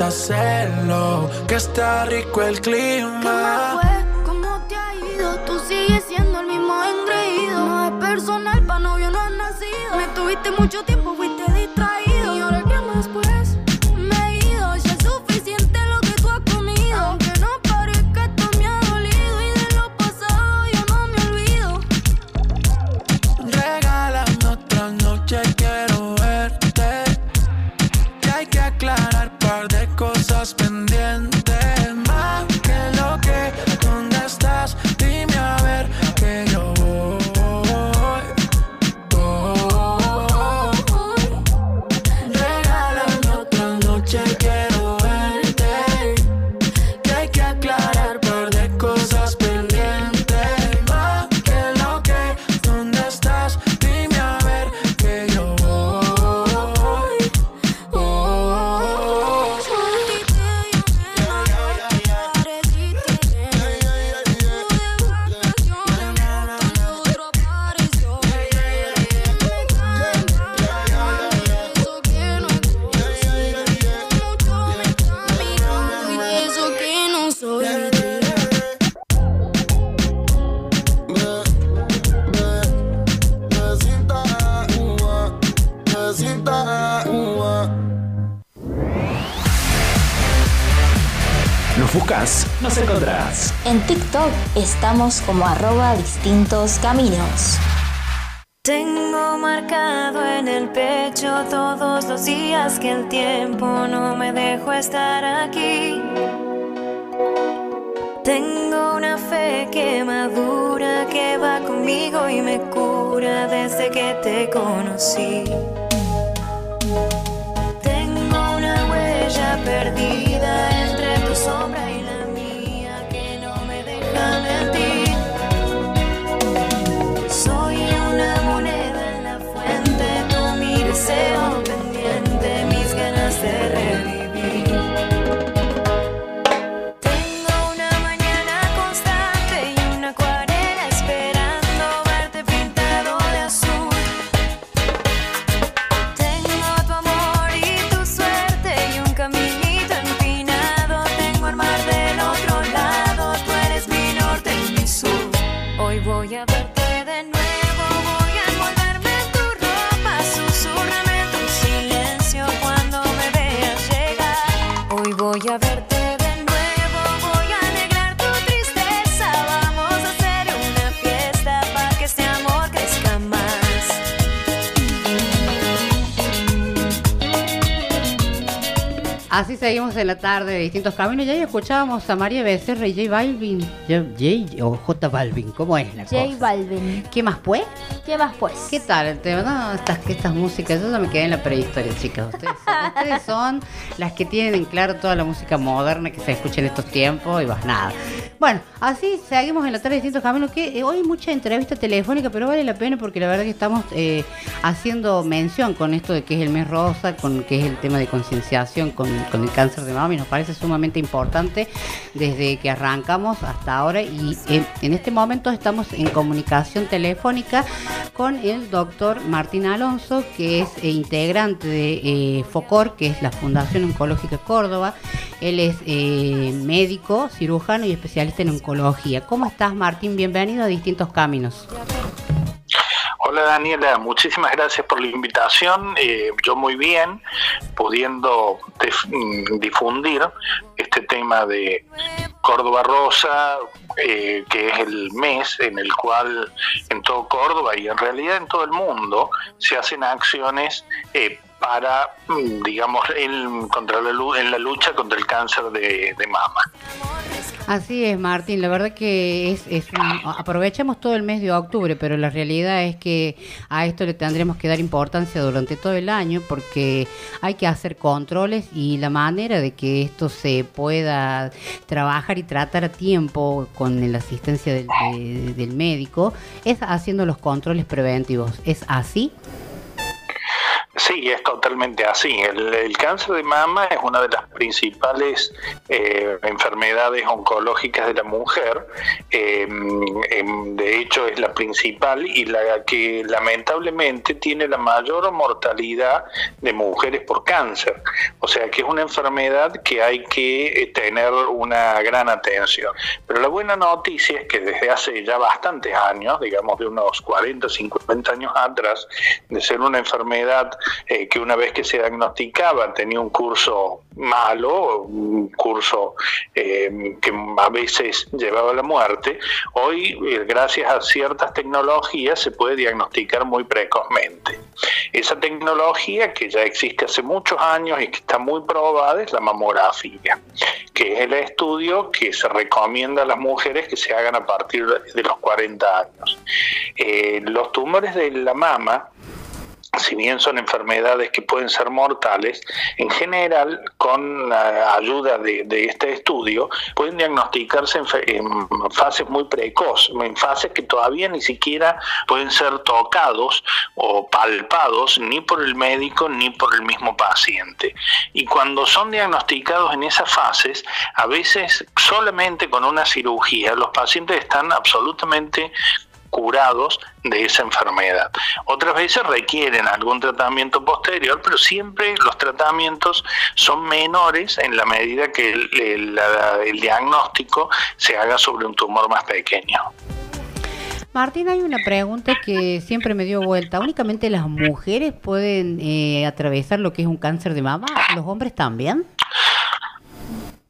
Hacerlo, que está rico el clima. fue? ¿Cómo te ha ido? Tú sigues siendo el mismo engreído. No es personal, pa' novio no has nacido. Me tuviste mucho tiempo, como arroba distintos caminos. Tengo marcado en el pecho todos los días que el tiempo no me dejó estar aquí. Tengo una fe que madura, que va conmigo y me cura desde que te conocí. Tengo una huella perdida Así seguimos en la tarde de distintos caminos. Ya ahí escuchábamos a María Becerra y J Balvin. J, J- o J Balvin, ¿cómo es la J cosa? Balvin. ¿Qué más pues? ¿Qué más pues? ¿Qué tal el tema? No, estas, estas músicas, yo ya me quedé en la prehistoria, chicas. Ustedes, ustedes son las que tienen en claro toda la música moderna que se escucha en estos tiempos y más nada. Bueno, así seguimos en la tarde de distintos. Que eh, hoy mucha entrevista telefónica, pero vale la pena porque la verdad que estamos eh, haciendo mención con esto de que es el mes rosa, con que es el tema de concienciación con, el cáncer de mama y nos parece sumamente importante desde que arrancamos hasta ahora y en este momento estamos en comunicación telefónica con el doctor Martín Alonso, que es eh, integrante de FOCOR, que es la Fundación Oncológica Córdoba. Él es médico, cirujano y especialista en oncología. ¿Cómo estás, Martín? Bienvenido a Distintos Caminos. Hola Daniela, muchísimas gracias por la invitación. Eh, yo muy bien, pudiendo mm, difundir este tema de Córdoba Rosa, eh, que es el mes en el cual en todo Córdoba y en realidad en todo el mundo se hacen acciones eh, para, mm, digamos, en, contra la, en la lucha contra el cáncer de mama. Así es, Martín. La verdad que es, es un- aprovechamos todo el mes de octubre, pero la realidad es que a esto le tendremos que dar importancia durante todo el año porque hay que hacer controles y la manera de que esto se pueda trabajar y tratar a tiempo con la asistencia del, de- del médico es haciendo los controles preventivos. ¿Es así? Sí, es totalmente así. El, cáncer de mama es una de las principales eh, enfermedades oncológicas de la mujer. Eh, em, de hecho, es la principal y la que lamentablemente tiene la mayor mortalidad de mujeres por cáncer. O sea que es una enfermedad que hay que eh, tener una gran atención. Pero la buena noticia es que desde hace ya bastantes años, digamos de unos 40, 50 años atrás, de ser una enfermedad eh, que una vez que se diagnosticaba tenía un curso malo, un curso eh, que a veces llevaba a la muerte, hoy eh, gracias a ciertas tecnologías se puede diagnosticar muy precozmente. Esa tecnología que ya existe hace muchos años y que está muy probada es la mamografía, que es el estudio que se recomienda a las mujeres que se hagan a partir de los 40 años. Los tumores de la mama si bien son enfermedades que pueden ser mortales, en general, con la ayuda de, este estudio, pueden diagnosticarse en, fases muy precoces, en fases que todavía ni siquiera pueden ser tocados o palpados ni por el médico ni por el mismo paciente. Y cuando son diagnosticados en esas fases, a veces solamente con una cirugía, los pacientes están absolutamente curados de esa enfermedad. Otras veces requieren algún tratamiento posterior, pero siempre los tratamientos son menores en la medida que el, el- el diagnóstico se haga sobre un tumor más pequeño. Martín, hay una pregunta que siempre me dio vuelta. ¿Únicamente las mujeres pueden eh, atravesar lo que es un cáncer de mama? ¿Los hombres también?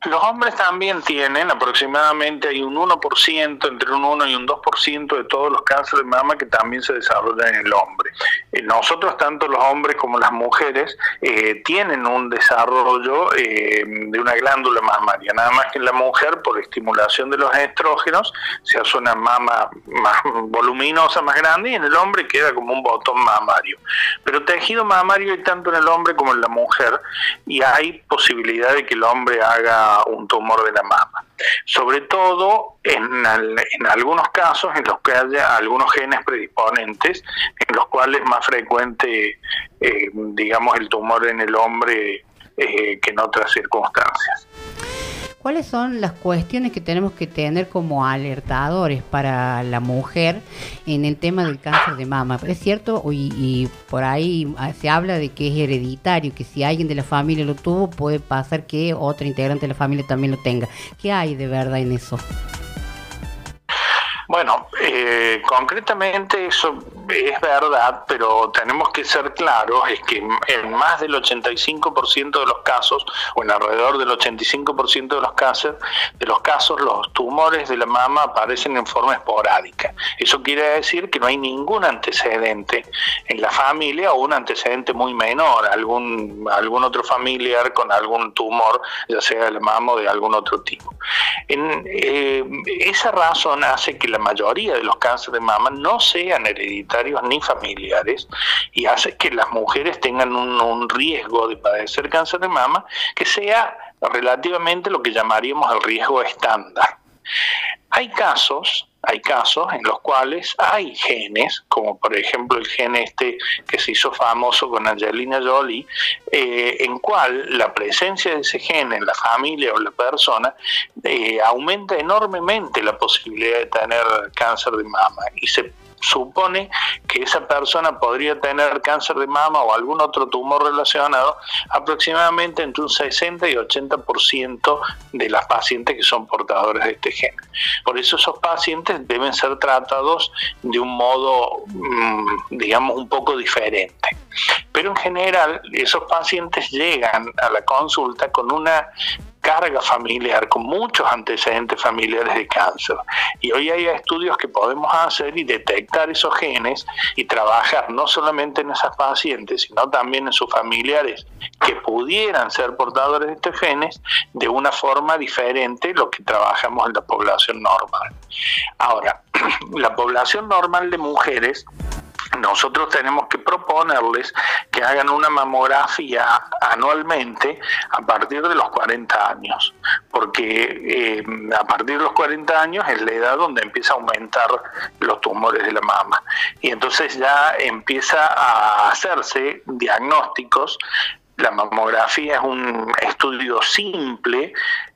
Los hombres también tienen aproximadamente hay un 1%, entre un 1 y un 2% de todos los cánceres de mama que también se desarrollan en el hombre. Eh, nosotros, tanto los hombres como las mujeres, eh, tienen un desarrollo eh, de una glándula mamaria, nada más que en la mujer, por estimulación de los estrógenos, se hace una mama más voluminosa, más grande, y en el hombre queda como un botón mamario. Pero tejido mamario hay tanto en el hombre como en la mujer, y hay posibilidad de que el hombre haga un tumor de la mama. Sobre todo en, al- en algunos casos en los que haya algunos genes predisponentes, en los cuales es más frecuente, eh, digamos, el tumor en el hombre eh, que en otras circunstancias. ¿Cuáles son las cuestiones que tenemos que tener como alertadores para la mujer en el tema del cáncer de mama? Es cierto, y, y por ahí ah, se habla de que es hereditario, que si alguien de la familia lo tuvo, puede pasar que otra integrante de la familia también lo tenga. ¿Qué hay de verdad en eso? Bueno, eh, concretamente eso es verdad, pero tenemos que ser claros, es que en más del 85% de los casos, o en alrededor del 85% de los casos, de los casos, los tumores de la mama aparecen en forma esporádica. Eso quiere decir que no hay ningún antecedente en la familia o un antecedente muy menor, algún, algún otro familiar con algún tumor, ya sea de la mama o de algún otro tipo. En, eh, esa razón hace que la mayoría de los cánceres de mama no sean hereditarios ni familiares y hace que las mujeres tengan un, un riesgo de padecer cáncer de mama que sea relativamente lo que llamaríamos el riesgo estándar. Hay casos, hay casos en los cuales hay genes, como por ejemplo el gen este que se hizo famoso con Angelina Jolie, eh, en cual la presencia de ese gen en la familia o la persona eh, aumenta enormemente la posibilidad de tener cáncer de mama y se supone que esa persona podría tener cáncer de mama o algún otro tumor relacionado aproximadamente entre un 60 y 80% de las pacientes que son portadores de este gen. Por eso esos pacientes deben ser tratados de un modo, mm, digamos, un poco diferente. Pero en general esos pacientes llegan a la consulta con una carga familiar, con muchos antecedentes familiares de cáncer. Y hoy hay estudios que podemos hacer y detectar esos genes y trabajar no solamente en esas pacientes, sino también en sus familiares que pudieran ser portadores de estos genes de una forma diferente lo que trabajamos en la población normal. Ahora, la población normal de mujeres nosotros tenemos que proponerles que hagan una mamografía anualmente a partir de los 40 años, porque eh, a partir de los 40 años es la edad donde empieza a aumentar los tumores de la mama. Y entonces ya empieza a hacerse diagnósticos. La mamografía es un estudio simple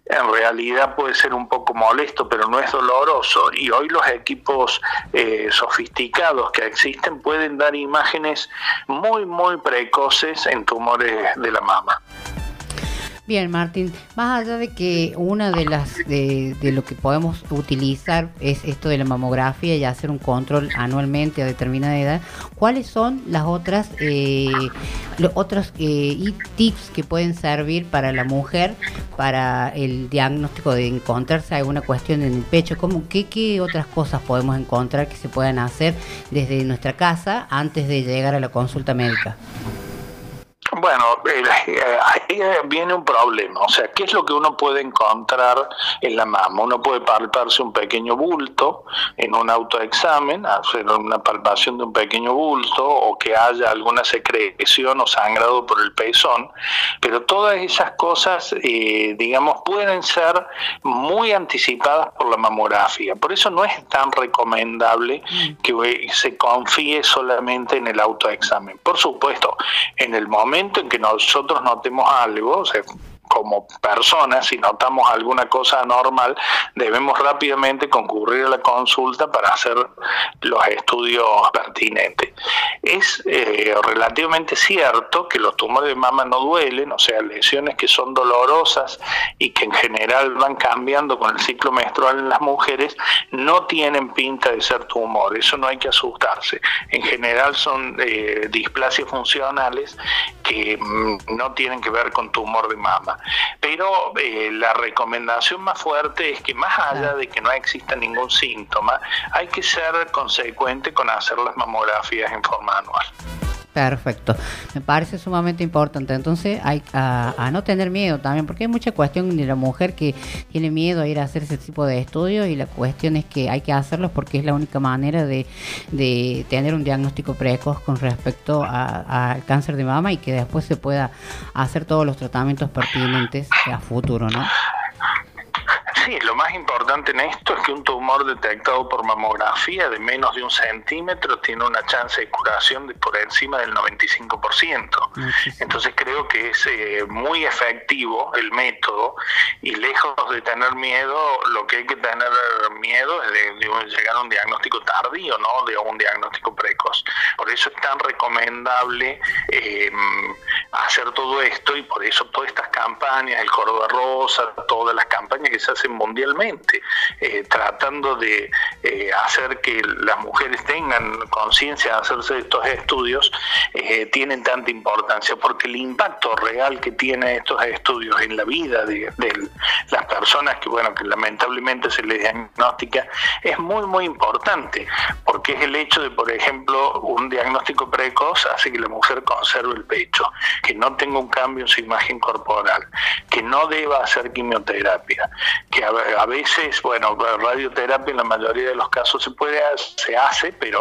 en realidad puede ser un poco molesto, pero no es doloroso. Y hoy los equipos eh, sofisticados que existen pueden dar imágenes muy, muy precoces en tumores de la mama. Bien, Martín, más allá de que una de las de, lo que podemos utilizar es esto de la mamografía y hacer un control anualmente a determinada edad, ¿cuáles son las otras eh, los otros eh, tips que pueden servir para la mujer para el diagnóstico de encontrarse alguna cuestión en el pecho? ¿Cómo, qué, ¿Qué otras cosas podemos encontrar que se puedan hacer desde nuestra casa antes de llegar a la consulta médica? Bueno, eh, ahí viene un problema. O sea, ¿qué es lo que uno puede encontrar en la mama? Uno puede palparse un pequeño bulto en un autoexamen, hacer una palpación de un pequeño bulto o que haya alguna secreción o sangrado por el pezón, pero todas esas cosas, eh, digamos, pueden ser muy anticipadas por la mamografía. Por eso no es tan recomendable que se confíe solamente en el autoexamen. Por supuesto, en el momento en que nosotros notemos algo, o sea, como personas, si notamos alguna cosa anormal, debemos rápidamente concurrir a la consulta para hacer los estudios pertinentes. Es eh, relativamente cierto que los tumores de mama no duelen, o sea, lesiones que son dolorosas y que en general van cambiando con el ciclo menstrual en las mujeres, no tienen pinta de ser tumor, eso no hay que asustarse. En general son eh, displasias funcionales que mm, no tienen que ver con tumor de mama. Pero eh, la recomendación más fuerte es que más allá de que no exista ningún síntoma, hay que ser consecuente con hacer las mamografías en forma anual. Perfecto, me parece sumamente importante. Entonces, hay a, no tener miedo también, porque hay mucha cuestión de la mujer que tiene miedo a ir a hacer ese tipo de estudios y la cuestión es que hay que hacerlos porque es la única manera de, de tener un diagnóstico precoz con respecto al cáncer de mama y que después se pueda hacer todos los tratamientos pertinentes a futuro, ¿no? Sí, lo más importante en esto es que un tumor detectado por mamografía de menos de un centímetro tiene una chance de curación de por encima del 95%. Entonces creo que es eh, muy efectivo el método y lejos de tener miedo, lo que hay que tener miedo es de, de llegar a un diagnóstico tardío, ¿no? De un diagnóstico precoz. Por eso es tan recomendable eh, hacer todo esto y por eso todas estas campañas, el Córdoba Rosa, todas las campañas que se hacen mundialmente, eh, tratando de eh, hacer que las mujeres tengan conciencia de hacerse estos estudios, eh, tienen tanta importancia, porque el impacto real que tienen estos estudios en la vida de, de, las personas que, bueno, que lamentablemente se les diagnostica, es muy, muy importante, porque es el hecho de, por ejemplo, un diagnóstico precoz hace que la mujer conserve el pecho, que no tenga un cambio en su imagen corporal, que no deba hacer quimioterapia, que a, veces, bueno, radioterapia en la mayoría de los casos se puede se hace, pero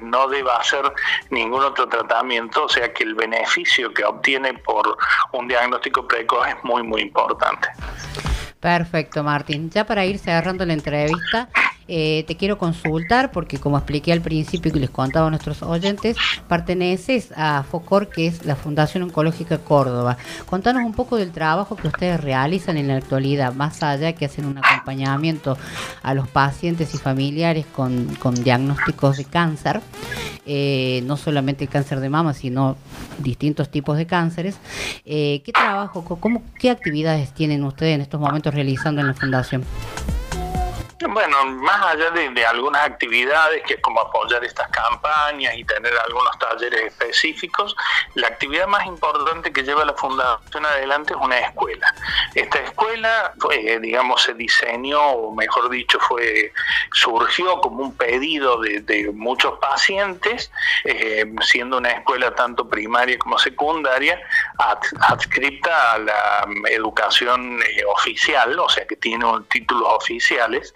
no deba hacer ningún otro tratamiento, o sea que el beneficio que obtiene por un diagnóstico precoz es muy muy importante. Perfecto, Martín. Ya para ir cerrando la entrevista, eh, te quiero consultar porque como expliqué al principio que les contaba a nuestros oyentes, perteneces a FOCOR, que es la Fundación Oncológica Córdoba. Contanos un poco del trabajo que ustedes realizan en la actualidad, más allá que hacen un acompañamiento a los pacientes y familiares con, con diagnósticos de cáncer, eh, no solamente el cáncer de mama, sino distintos tipos de cánceres. Eh, ¿Qué trabajo, cómo, qué actividades tienen ustedes en estos momentos realizando en la Fundación? Bueno, más allá de, algunas actividades que es como apoyar estas campañas y tener algunos talleres específicos, la actividad más importante que lleva la Fundación adelante es una escuela. Esta escuela, fue, digamos, se diseñó, o mejor dicho, fue surgió como un pedido de, muchos pacientes, eh, siendo una escuela tanto primaria como secundaria, ad, adscripta a la educación eh, oficial, o sea que tiene títulos oficiales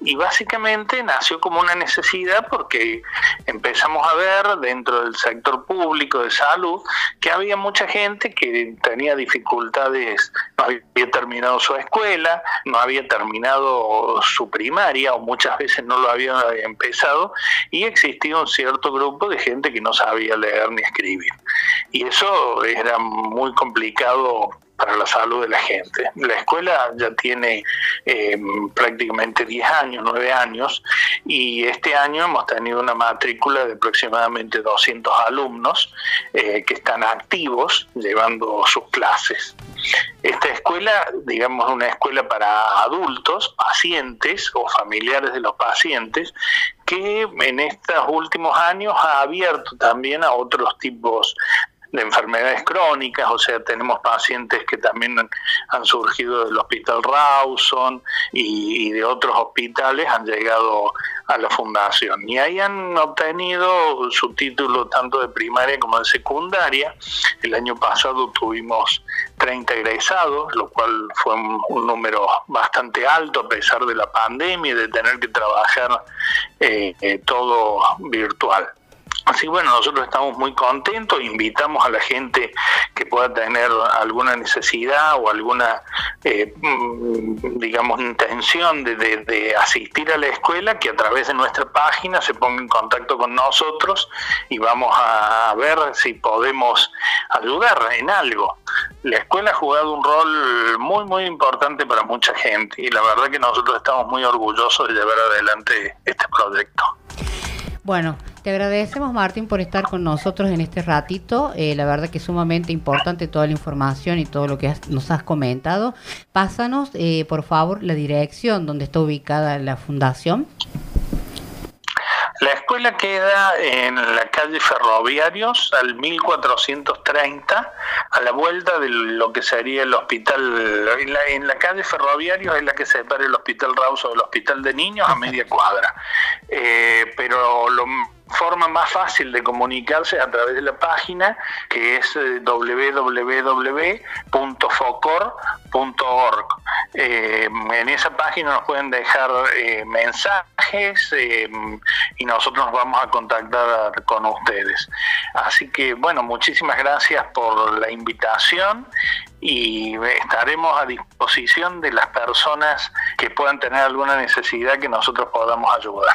y básicamente nació como una necesidad porque empezamos a ver dentro del sector público de salud que había mucha gente que tenía dificultades, no había terminado su escuela, no había terminado su primaria o muchas veces no lo había empezado y existía un cierto grupo de gente que no sabía leer ni escribir. Y eso era muy complicado para la salud de la gente. La escuela ya tiene eh, prácticamente 10 años, 9 años, y este año hemos tenido una matrícula de aproximadamente 200 alumnos eh, que están activos llevando sus clases. Esta escuela, digamos, una escuela para adultos, pacientes o familiares de los pacientes, que en estos últimos años ha abierto también a otros tipos de enfermedades crónicas, o sea, tenemos pacientes que también han, surgido del Hospital Rawson y, de otros hospitales han llegado a la fundación y ahí han obtenido su título tanto de primaria como de secundaria. El año pasado tuvimos 30 egresados, lo cual fue un, un número bastante alto a pesar de la pandemia y de tener que trabajar eh, eh, todo virtual. Así bueno, nosotros estamos muy contentos, invitamos a la gente que pueda tener alguna necesidad o alguna, eh, digamos, intención de, de, de, asistir a la escuela, que a través de nuestra página se ponga en contacto con nosotros y vamos a ver si podemos ayudar en algo. La escuela ha jugado un rol muy, muy importante para mucha gente y la verdad que nosotros estamos muy orgullosos de llevar adelante este proyecto. Bueno, te agradecemos Martín por estar con nosotros en este ratito. Eh, la verdad que es sumamente importante toda la información y todo lo que has, nos has comentado. Pásanos, eh, por favor, la dirección donde está ubicada la fundación. La escuela queda en la calle Ferroviarios al 1430, a la vuelta de lo que sería el hospital. En la, en la calle Ferroviarios es la que separa el Hospital Rauso del Hospital de Niños a media cuadra. Eh, pero lo forma más fácil de comunicarse a través de la página que es eh, www.focor.org. Eh, en esa página nos pueden dejar eh, mensajes eh, y nosotros nos vamos a contactar con ustedes. Así que bueno, muchísimas gracias por la invitación y estaremos a disposición de las personas que puedan tener alguna necesidad que nosotros podamos ayudar.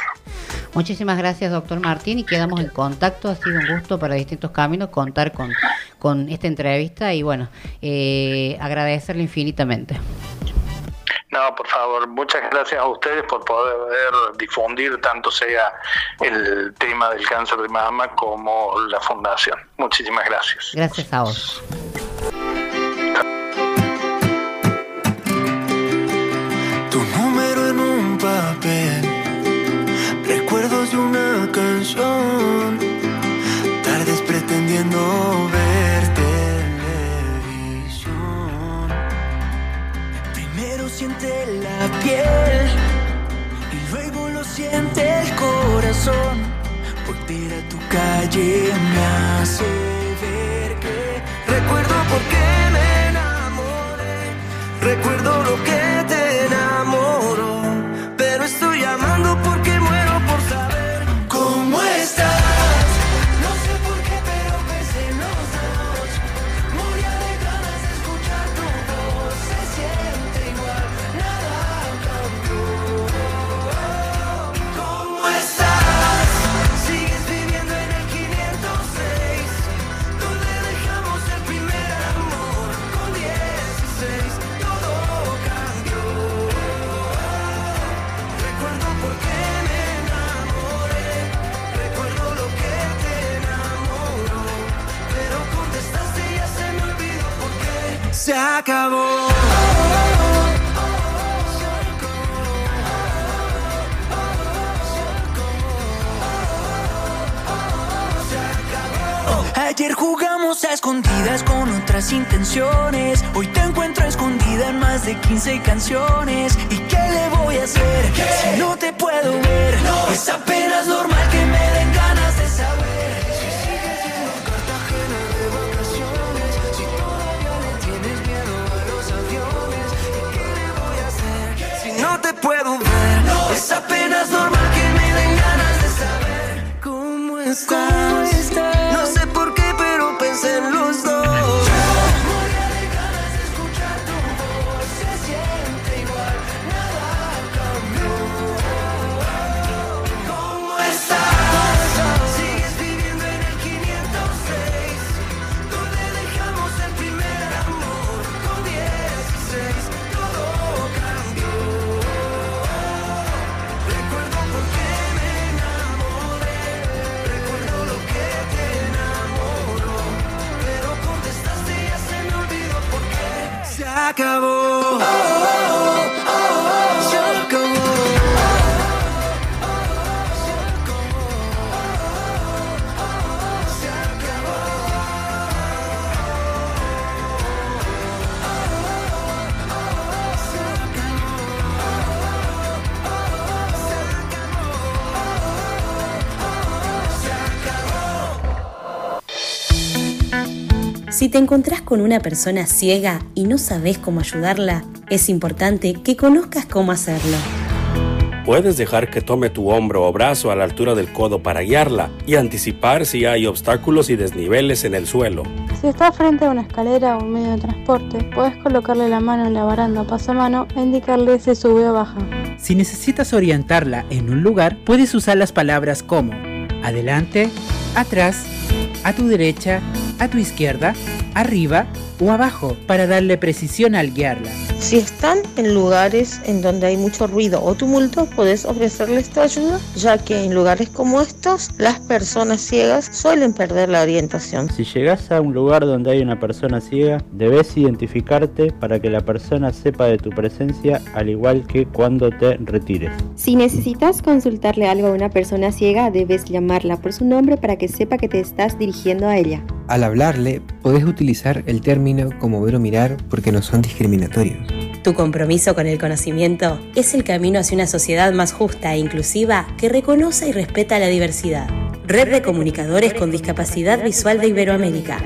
Muchísimas gracias, doctor Martín, y quedamos en contacto. Ha sido un gusto para distintos caminos contar con, con esta entrevista y bueno, eh, agradecerle infinitamente. No, por favor, muchas gracias a ustedes por poder difundir tanto sea el tema del cáncer de mama como la fundación. Muchísimas gracias. Gracias a vos. Tu número en un papel, de una canción, tardes pretendiendo ver televisión. Primero siente la piel y luego lo siente el corazón. Voltear a tu calle me hace ver que recuerdo por qué me enamoré, recuerdo lo que te enamoró, pero estoy llamando Hoy te encuentro escondida en más de 15 canciones. ¿Y qué le voy a hacer te encontrás con una persona ciega y no sabes cómo ayudarla, es importante que conozcas cómo hacerlo. Puedes dejar que tome tu hombro o brazo a la altura del codo para guiarla y anticipar si hay obstáculos y desniveles en el suelo. Si estás frente a una escalera o un medio de transporte, puedes colocarle la mano en la baranda o pasamano e indicarle si sube o baja. Si necesitas orientarla en un lugar, puedes usar las palabras como adelante, atrás, a tu derecha, a tu izquierda, arriba o abajo para darle precisión al guiarla. Si están en lugares en donde hay mucho ruido o tumulto, puedes ofrecerles tu ayuda, ya que en lugares como estos, las personas ciegas suelen perder la orientación. Si llegas a un lugar donde hay una persona ciega, debes identificarte para que la persona sepa de tu presencia al igual que cuando te retires. Si necesitas consultarle algo a una persona ciega, debes llamarla por su nombre para que sepa que te estás dirigiendo a ella. Al hablarle, podés utilizar el término como ver o mirar porque no son discriminatorios. Tu compromiso con el conocimiento es el camino hacia una sociedad más justa e inclusiva que reconoce y respeta la diversidad. Red de Comunicadores con Discapacidad Visual de Iberoamérica.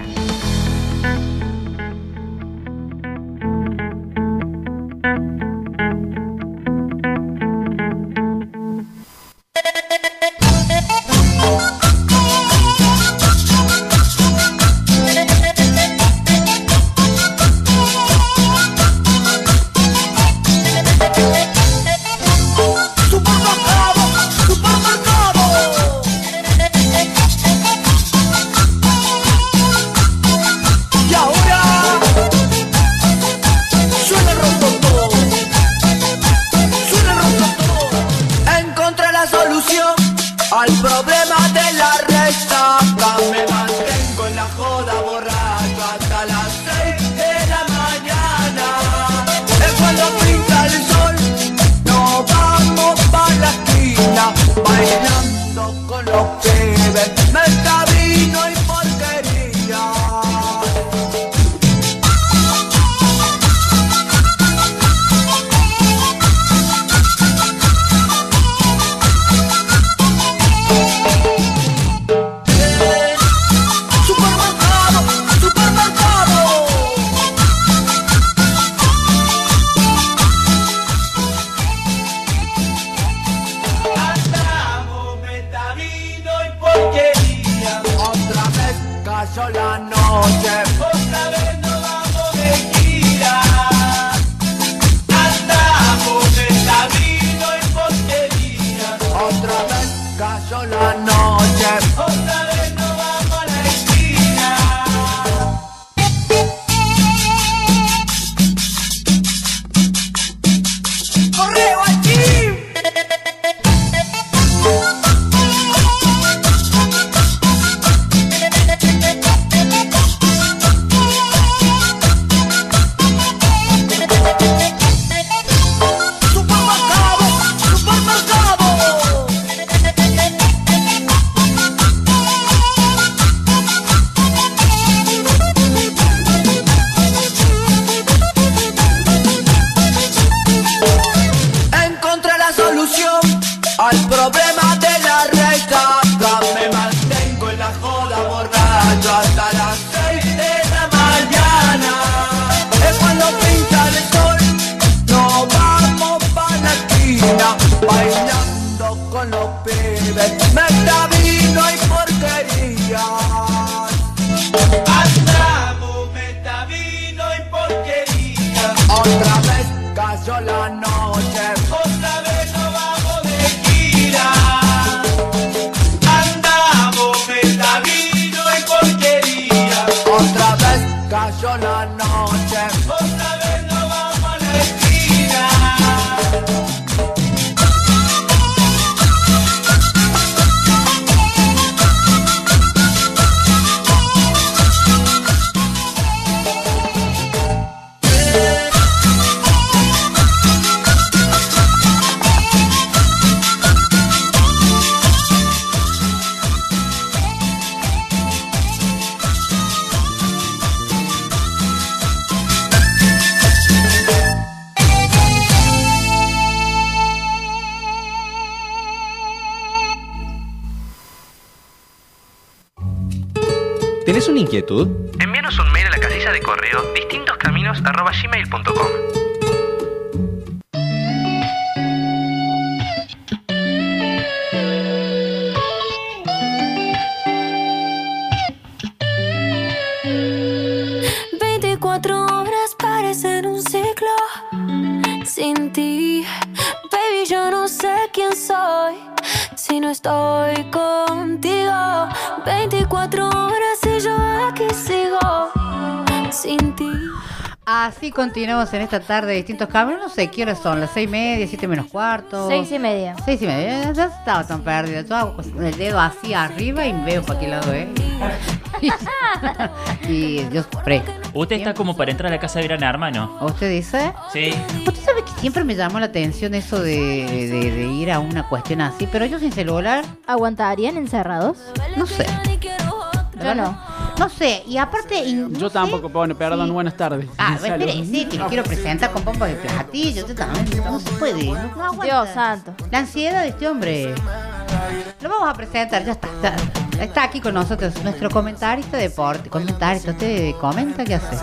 Inquietud? Envíanos un mail a casilla de correo distintoscaminos.gmail.com Así continuamos en esta tarde de distintos caminos. No sé qué horas son, las seis y media, siete menos cuarto. Seis y media. Seis y media. Ya estaba tan perdida. Yo hago el dedo así arriba y veo para qué lado es. y Dios pre. Usted está como para entrar a la casa de Gran Hermano. ¿Usted dice? Sí. Usted sabe que siempre me llamó la atención eso de, de- de ir a una cuestión así, pero yo sin celular, ¿Aguantarían encerrados? no sé. Yo no. No sé, y aparte. y no Yo sé- tampoco, pone, perdón, buenas tardes. Ah, Salud. espere, sí, que lo quiero presentar con pompa de platillo. Usted también no se puede. No, no aguanta. Dios santo. La ansiedad de este hombre. Lo vamos a presentar, ya está. ya está aquí con nosotros nuestro comentarista de deporte. Comentarista, ¿usted comenta qué hace?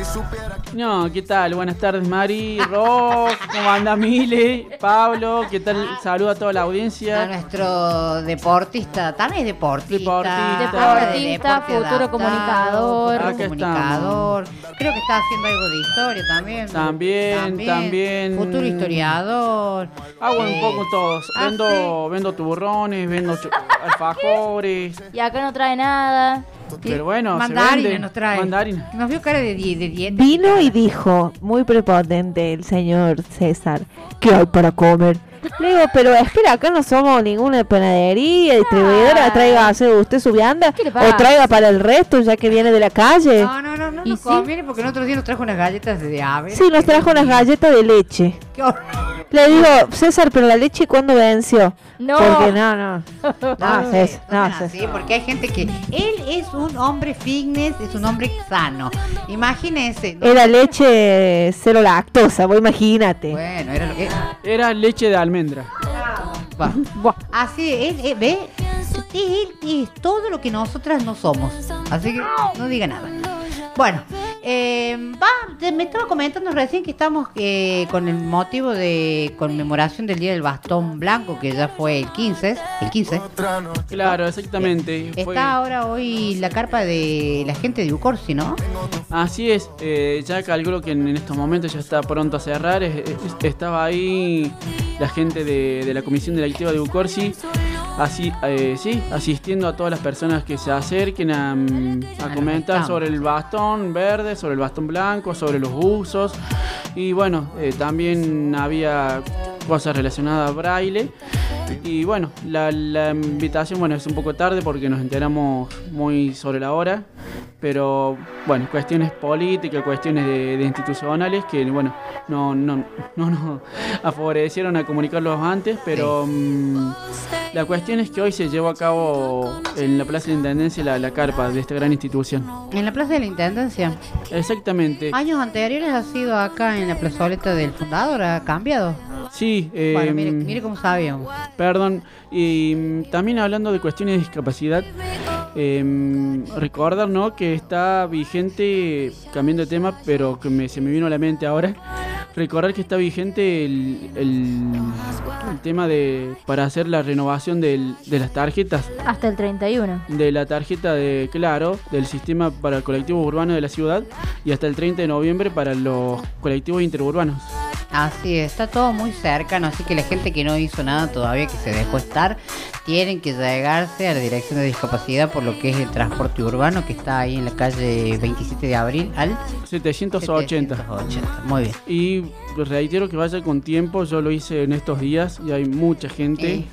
No, ¿qué tal? Buenas tardes, Mari, Ross, ¿cómo anda Mile? Pablo, ¿qué tal? Saludo a toda la A audiencia. nuestro deportista, también es deportista. Deportista. Deportista, futuro adaptado, comunicador. futuro comunicador. Creo que está haciendo algo de historia también. También, también. Futuro historiador. Hago Eh, un poco todos. ah, Vendo, vendo tuburrones, vendo alfajores. Y acá no trae nada. Pero bueno, se Mandarina vende. nos trae. Mandarina. Nos vio cara de, de dieta. Vino y dijo, muy prepotente el señor César, ¿qué hay para comer? Le digo, pero espera, acá no somos ninguna panadería, distribuidora, traiga hace usted su vianda o traiga para el resto ya que viene de la calle. No, no, no, no nos conviene porque el otro día nos trajo unas galletas de ave. Sí, nos trajo unas galletas de leche. Qué horror. Le digo, César, pero la leche ¿cuándo venció? No. Porque no, no. No, César, no no, César. así, porque hay gente que él es un hombre fitness, es un hombre sano. Imagínense. ¿no? Era leche cero lactosa, vos imagínate. Bueno, era lo que Era leche de almendra. Va. Así es, eh, ve, él es todo lo que nosotras no somos. Así que no diga nada. Bueno, eh, va, te- me estaba comentando recién que estamos eh, con el motivo de conmemoración del Día del Bastón Blanco, que ya fue el 15, el 15. Claro, exactamente. Fue- Está ahora hoy la carpa de la gente de Ucorsi, ¿no? Así es, eh, ya calculo que en, en estos momentos ya está pronto a cerrar. es- es- estaba ahí la gente de, de la Comisión Directiva de Ucorsi, así, eh, sí, asistiendo a todas las personas que se acerquen a, mm, a comentar sobre el bastón verde, sobre el bastón blanco, sobre los usos. Y bueno, eh, también había cosas relacionadas a braille. Y bueno, la, la invitación, bueno, es un poco tarde porque nos enteramos muy sobre la hora, pero bueno, cuestiones políticas, cuestiones de, de institucionales que, bueno, no, no, no nos favorecieron a comunicarlos antes, pero mm, la cuestión es que hoy se llevó a cabo en la Plaza de Intendencia la, la carpa de esta gran institución. En la Plaza de la Intendencia. Exactamente. Años anteriores ha sido acá en la plazoleta del fundador, ha cambiado. Sí, eh, Bueno, mire, mire cómo sabíamos. Perdón, y mm, también hablando de cuestiones de discapacidad, em, recordar ¿no? que está vigente, cambiando de tema, pero que me- se me vino a la mente ahora, recordar que está vigente el, el- el tema de para hacer la renovación del- de las tarjetas, Hasta el 31. de la tarjeta de Claro, del sistema para colectivos urbanos de la ciudad, y hasta el 30 de noviembre para los colectivos interurbanos. Así es, está todo muy cercano, así que la gente que no hizo nada todavía, que se dejó estar, tienen que llegarse a la Dirección de Discapacidad por lo que es el transporte urbano, que está ahí en la calle 27 de abril al 780. 780. Muy bien. Y reitero que vaya con tiempo, yo lo hice en estos días y hay mucha gente.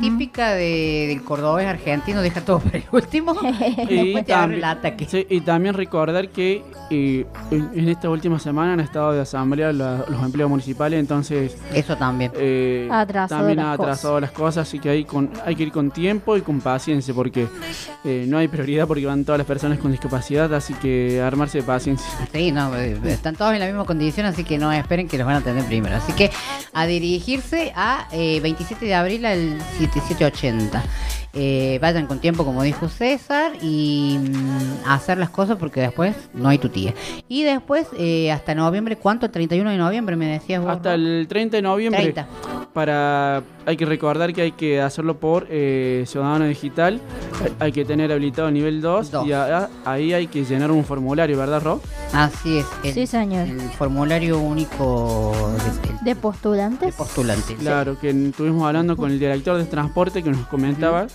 Típica de, del cordobés argentino, deja todo para el último. Y también, el ataque. sí, y también recordar que eh, en en esta última semana han estado de asamblea la- los empleos municipales, entonces... Eso también. eh, Ha atrasado también las ha atrasado las cosas, así que hay, con, hay que ir con tiempo y con paciencia, porque eh, no hay prioridad porque van todas las personas con discapacidad, así que armarse de paciencia. Sí, no, eh, están todos en la misma condición, así que no esperen que los van a atender primero. Así que a dirigirse a eh, 27 de abril al 7780. Eh, vayan con tiempo, como dijo César, y mm, hacer las cosas porque después no hay tu tía. Y después, eh, hasta noviembre, ¿cuánto? 31 de noviembre, me decías vos. Hasta el 30 de noviembre. 30. Para, hay que recordar que hay que hacerlo por eh, Ciudadano Digital. Hay que tener habilitado nivel 2 y a- ahí hay que llenar un formulario, ¿verdad, Rob? Así es. El, Sí, señor. el formulario único de, ¿De postulantes? postulante. Claro, que estuvimos hablando con el director de transporte que nos comentaba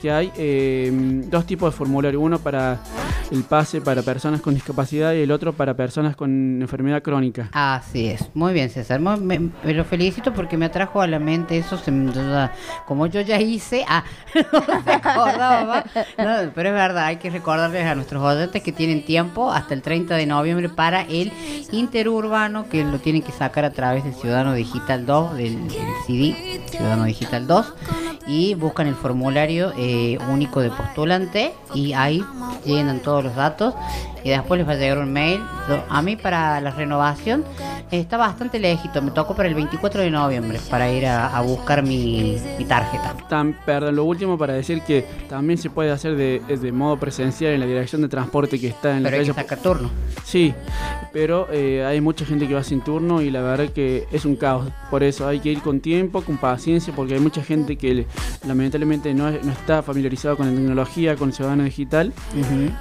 que hay eh, dos tipos de formulario. Uno para el pase para personas con discapacidad y el otro para personas con enfermedad crónica. Así es, muy bien César, me, lo felicito porque me atrajo a la mente eso, se como yo ya hice, ah. No, pero es verdad, hay que recordarles a nuestros oyentes que tienen tiempo hasta el 30 de noviembre para el interurbano que lo tienen que sacar a través del Ciudadano Digital 2, del, del CD Ciudadano Digital 2 y buscan el formulario eh, único de postulante y ahí llenan todos los datos y después les va a llegar un mail. Yo- a mí para la renovación está bastante lejito, me tocó para el 24 de noviembre para ir a, a buscar mi, mi tarjeta. Tam- perdón, lo último para decir que también se puede hacer de, de modo presencial en la dirección de transporte que está en la Pero hay que calle. sacar turno. Sí, pero eh, hay mucha gente que va sin turno y la verdad que es un caos. Por eso hay que ir con tiempo, con paciencia, porque hay mucha gente que le- lamentablemente no, no está familiarizada con la tecnología, con el ciudadano digital.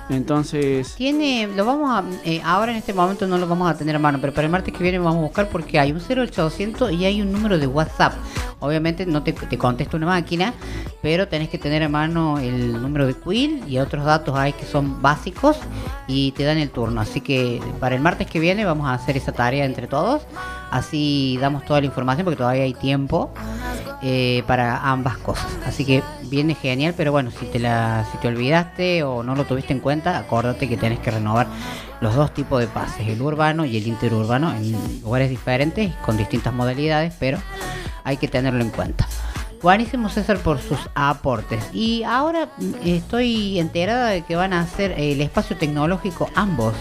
Entonces, Tiene, lo vamos a, eh, ahora en este momento no lo vamos a tener a mano, pero para el martes que viene vamos a buscar porque hay un 0800 y hay un número de WhatsApp. Obviamente no te, te contesta una máquina, pero tenés que tener a mano el número de Quill y otros datos hay que son básicos y te dan el turno. Así que para el martes que viene vamos a hacer esa tarea entre todos. Así damos toda la información porque todavía hay tiempo eh, para ambas cosas. Así que viene genial, pero bueno, si te la, si te olvidaste o no lo tuviste en cuenta, acuérdate que tenés que renovar los dos tipos de pases, el urbano y el interurbano, en lugares diferentes, con distintas modalidades, pero hay que tenerlo en cuenta. Buenísimo César por sus aportes. Y ahora mm, estoy enterada de que van a hacer el espacio tecnológico ambos,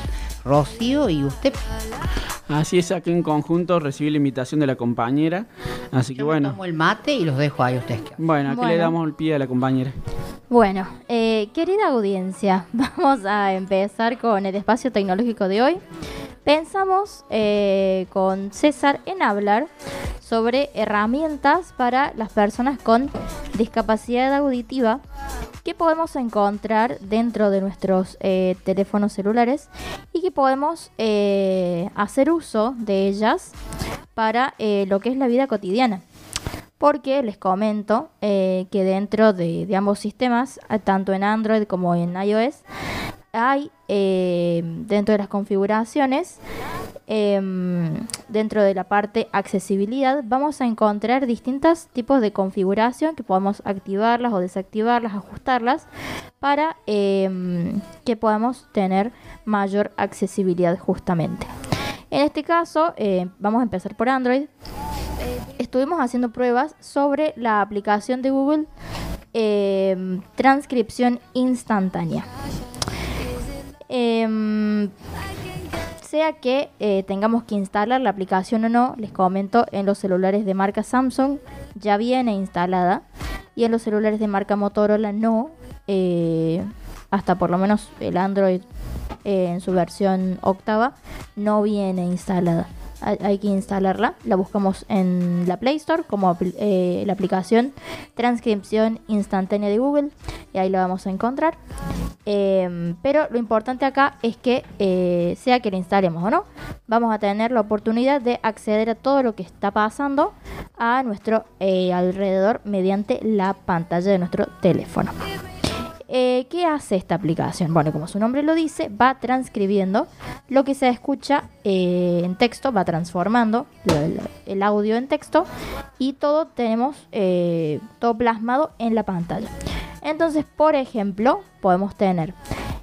Rocío y usted. así es, aquí en conjunto recibí la invitación de la compañera. Así que bueno, Tomo el mate y los dejo ahí a ustedes. bueno, aquí le damos el pie a la compañera. Bueno, eh, querida audiencia, vamos a empezar con el espacio tecnológico de hoy. Pensamos eh, con César en hablar sobre herramientas para las personas con discapacidad auditiva que podemos encontrar dentro de nuestros eh, teléfonos celulares y que podemos eh, hacer uso de ellas para eh, lo que es la vida cotidiana. Porque les comento que dentro de, ambos sistemas, tanto en Android como en iOS, hay dentro de las configuraciones, em, dentro de la parte accesibilidad, vamos a encontrar distintos tipos de configuración que podemos activarlas o desactivarlas, ajustarlas, para em, que podamos tener mayor accesibilidad justamente. En este caso, eh, vamos a empezar por Android estuvimos haciendo pruebas sobre la aplicación de Google eh, transcripción instantánea. Sea que eh, tengamos que instalar la aplicación o no, les comento, en los celulares de marca Samsung ya viene instalada y en los celulares de marca Motorola no, eh, hasta por lo menos el Android eh, en su versión octava no viene instalada. Hay, que instalarla, la buscamos en la Play Store como eh, la aplicación transcripción instantánea de Google y ahí la vamos a encontrar. Em, pero lo importante acá es que eh, sea que la instalemos o no, vamos a tener la oportunidad de acceder a todo lo que está pasando a nuestro eh, alrededor mediante la pantalla de nuestro teléfono. Eh, ¿Qué hace esta aplicación? Bueno, como su nombre lo dice, va transcribiendo lo que se escucha eh, en texto, va transformando el audio en texto y todo tenemos eh, todo plasmado en la pantalla. Entonces, por ejemplo, podemos tener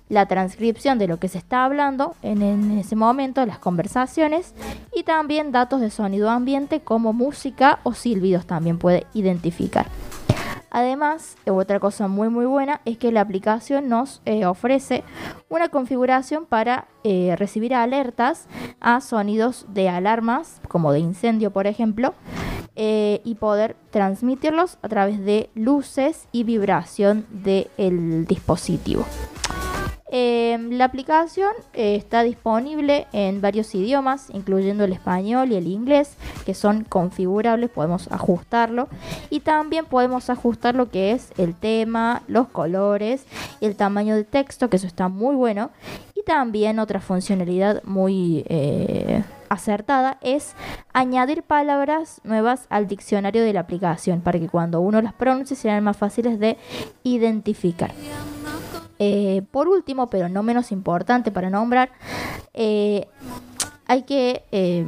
la transcripción de lo que se está hablando en, en ese momento, las conversaciones y también datos de sonido ambiente como música o silbidos también puede identificar. Además, otra cosa muy muy buena es que la aplicación nos eh, ofrece una configuración para eh, recibir alertas a sonidos de alarmas, como de incendio por ejemplo, eh, y poder transmitirlos a través de luces y vibración del dispositivo. Eh, la aplicación eh, está disponible en varios idiomas, incluyendo el español y el inglés, que son configurables, podemos ajustarlo. Y también podemos ajustar lo que es el tema, los colores, el tamaño de texto, que eso está muy bueno. También otra funcionalidad muy eh, acertada es añadir palabras nuevas al diccionario de la aplicación para que cuando uno las pronuncie sean más fáciles de identificar. Eh, por último, pero no menos importante para nombrar, eh, hay que eh,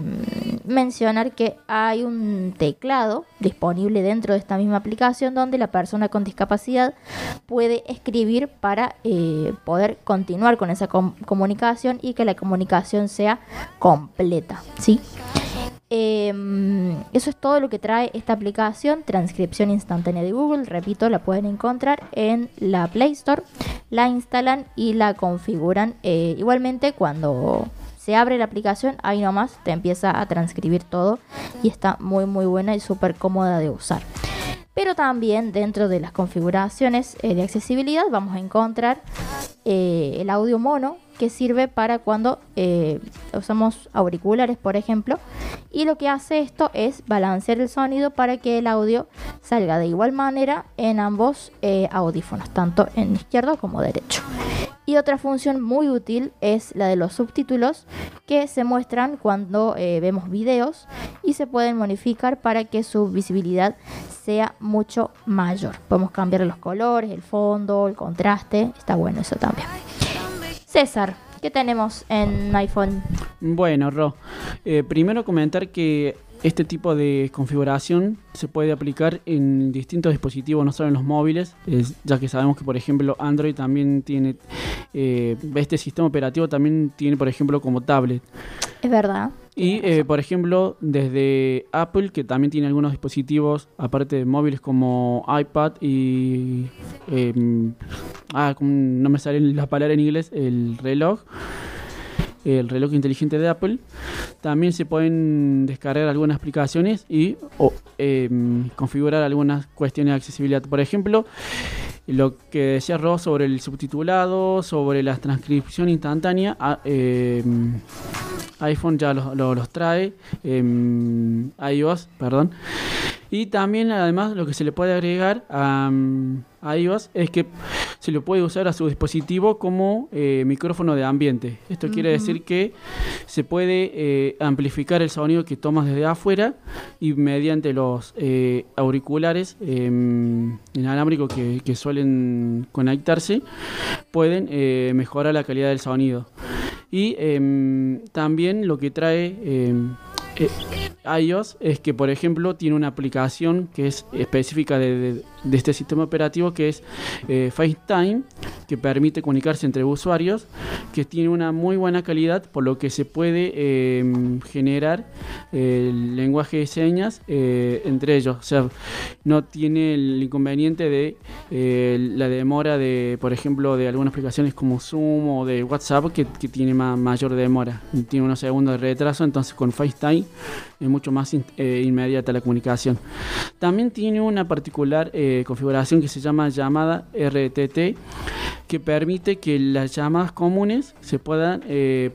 mencionar que hay un teclado disponible dentro de esta misma aplicación donde la persona con discapacidad puede escribir para poder continuar con esa com- comunicación y que la comunicación sea completa. ¿sí? Em, eso es todo lo que trae esta aplicación, transcripción instantánea de Google. Repito, la pueden encontrar en la Play Store, la instalan y la configuran. Eh, igualmente, cuando se abre la aplicación, ahí nomás te empieza a transcribir todo y está muy muy buena y súper cómoda de usar. Pero también dentro de las configuraciones eh, de accesibilidad vamos a encontrar eh, el audio mono que sirve para cuando eh, usamos auriculares, por ejemplo. Y lo que hace esto es balancear el sonido para que el audio salga de igual manera en ambos eh, audífonos, tanto en izquierdo como derecho. Y otra función muy útil es la de los subtítulos que se muestran cuando eh, vemos videos y se pueden modificar para que su visibilidad sea mucho mayor. Podemos cambiar los colores, el fondo, el contraste. Está bueno eso también. César, ¿qué tenemos en iPhone? Bueno, Ro, eh, primero comentar que este tipo de configuración se puede aplicar en distintos dispositivos, no solo en los móviles, es- ya que sabemos que, por ejemplo, Android también tiene, eh, este sistema operativo también tiene, por ejemplo, como tablet. Es verdad. Y, eh, por ejemplo, desde Apple, que también tiene algunos dispositivos, aparte de móviles como iPad y... em, ah, no me sale la palabra en inglés, el reloj. El reloj inteligente de Apple. También se pueden descargar algunas aplicaciones y em, configurar algunas cuestiones de accesibilidad. Por ejemplo, lo que decía Ross sobre el subtitulado, sobre la transcripción instantánea, em, iPhone ya los, lo- los trae, em, iOS, perdón. Y también además lo que se le puede agregar a, mm, a iOS es que se lo puede usar a su dispositivo como eh, micrófono de ambiente. Esto quiere decir que se puede eh, amplificar el sonido que tomas desde afuera y mediante los eh, auriculares em, inalámbricos que, que suelen conectarse pueden mejorar la calidad del sonido. Y em, también lo que trae em, eh, es que, por ejemplo, tiene una aplicación que es específica de- de este sistema operativo que es eh, FaceTime, que permite comunicarse entre usuarios, que tiene una muy buena calidad, por lo que se puede em, generar el lenguaje de señas eh, entre ellos. O sea, no tiene el inconveniente de eh, la demora de, por ejemplo, de algunas aplicaciones como Zoom o de WhatsApp que, tiene ma- mayor demora. Tiene unos segundos de retraso, entonces con FaceTime es mucho más in- eh, inmediata la comunicación. También tiene una particular eh, configuración que se llama llamada RTT, que permite que las llamadas comunes se puedan eh,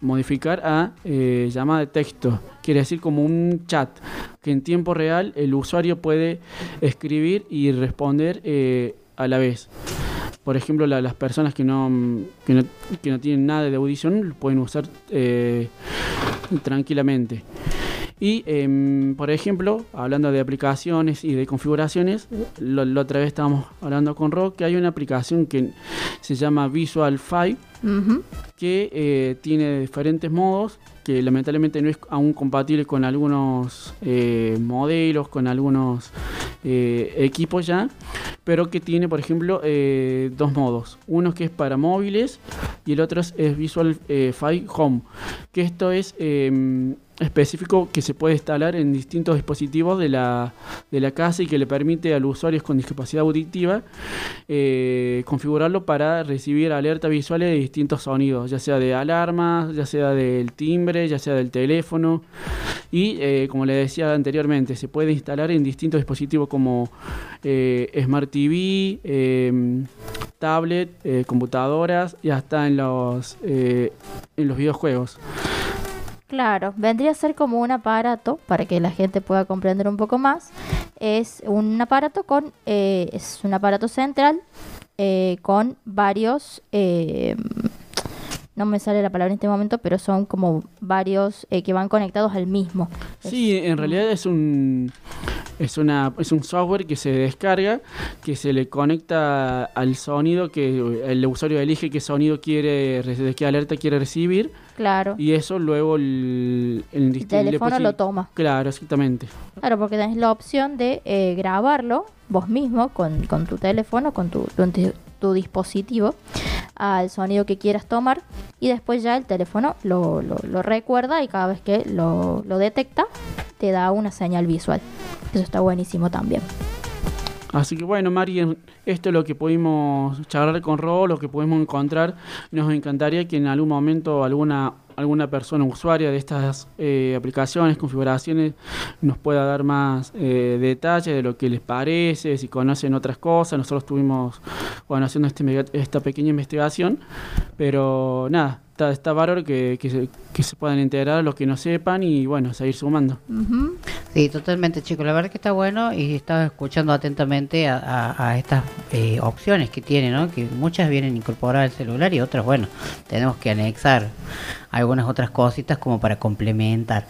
modificar a eh, llamada de texto. Quiere decir como un chat, que en tiempo real el usuario puede escribir y responder a la vez. Por ejemplo, la- las personas que no, que no, tienen nada de audición pueden usar tranquilamente. Y, em, por ejemplo, hablando de aplicaciones y de configuraciones, la otra vez estábamos hablando con Rock que hay una aplicación que se llama Visual 5 que eh, tiene diferentes modos que lamentablemente no es aún compatible con algunos eh, modelos, con algunos eh, equipos ya, pero que tiene, por ejemplo, dos modos. Uno que es para móviles y el otro es, Visual 5 Home, que esto es... em, específico que se puede instalar en distintos dispositivos de la, de la casa y que le permite a los usuarios con discapacidad auditiva configurarlo para recibir alertas visuales distintos sonidos, ya sea de alarmas, ya sea del timbre, ya sea del teléfono. Y eh, como le decía anteriormente, se puede instalar en distintos dispositivos como eh, Smart TV, em, tablet, computadoras y hasta en los, en los videojuegos. Claro, vendría a ser como un aparato, para que la gente pueda comprender un poco más. Es un aparato con, eh, es un aparato central eh, con varios, eh, no me sale la palabra en este momento, pero son como varios que van conectados al mismo. Sí, en realidad es un es una es un software que se descarga que se le conecta al sonido que el usuario elige qué sonido quiere de qué alerta quiere recibir. Claro. Y eso luego el, el, teléfono lo toma. Claro exactamente. Claro porque tenés la opción de eh, grabarlo vos mismo con, con, tu teléfono con tu, tu, dispositivo al sonido que quieras tomar y después ya el teléfono lo, lo, recuerda y cada vez que lo, lo detecta te da una señal visual eso está buenísimo también. Así que bueno, Mari, esto es lo que pudimos charlar con Ro, lo que pudimos encontrar. Nos encantaría que en algún momento alguna alguna persona usuaria de estas eh, aplicaciones, configuraciones, nos pueda dar más eh, detalles de lo que les parece, si conocen otras cosas. Nosotros estuvimos bueno, haciendo este, esta pequeña investigación, pero nada, está, está bárbaro que, que, se, que se puedan integrar los que no sepan y bueno, seguir sumando. Sí, totalmente, chicos. La verdad que está bueno y estaba escuchando atentamente a, estas eh, opciones que tiene, ¿no? Que muchas vienen incorporadas al celular y otras, bueno, tenemos que anexar algunas otras cositas como para complementar.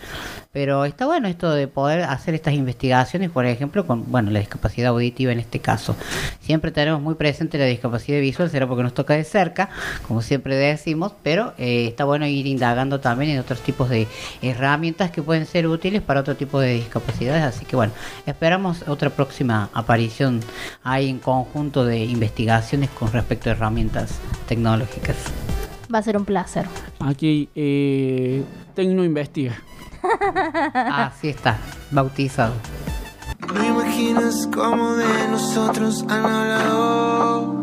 Pero está bueno esto de poder hacer estas investigaciones, por ejemplo, con bueno la discapacidad auditiva en este caso. Siempre tenemos muy presente la discapacidad visual, será porque nos toca de cerca, como siempre decimos, pero eh, está bueno ir indagando también en otros tipos de herramientas que pueden ser útiles para otro tipo de discapacidades. Así que bueno, esperamos otra próxima aparición ahí en conjunto de investigaciones con respecto a herramientas tecnológicas. Va a ser un placer. Aquí eh, Tecno Investiga. Así está, bautizado. No imaginas cómo de nosotros han hablado.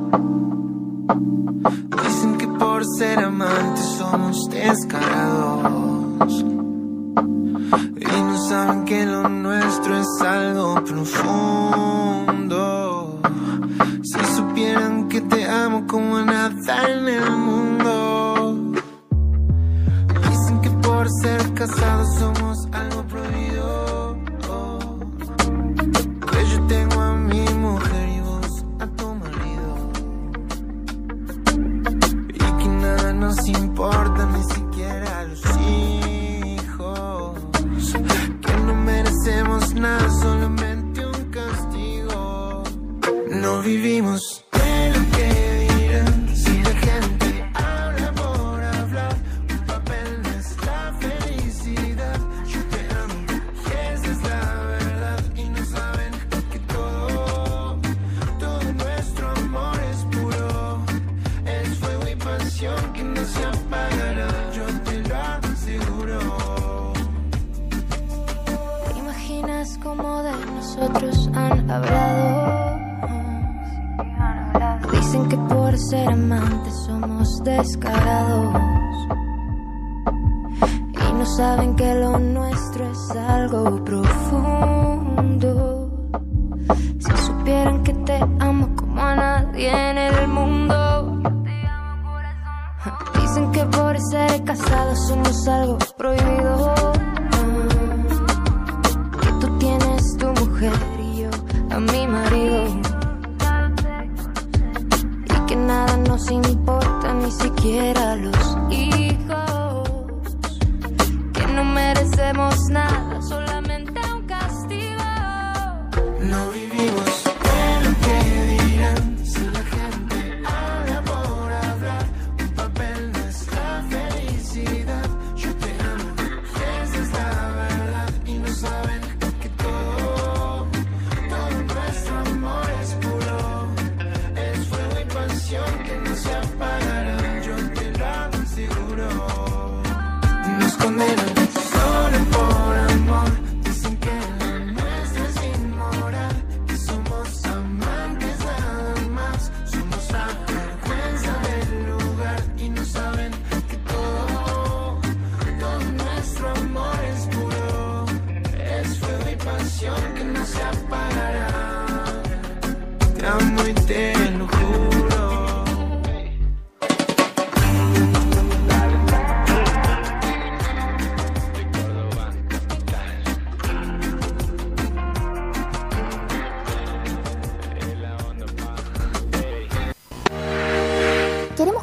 Dicen que por ser amantes somos descarados. Y no saben que lo nuestro es algo profundo. Si supieran que te amo como nada en el mundo. Ser casados somos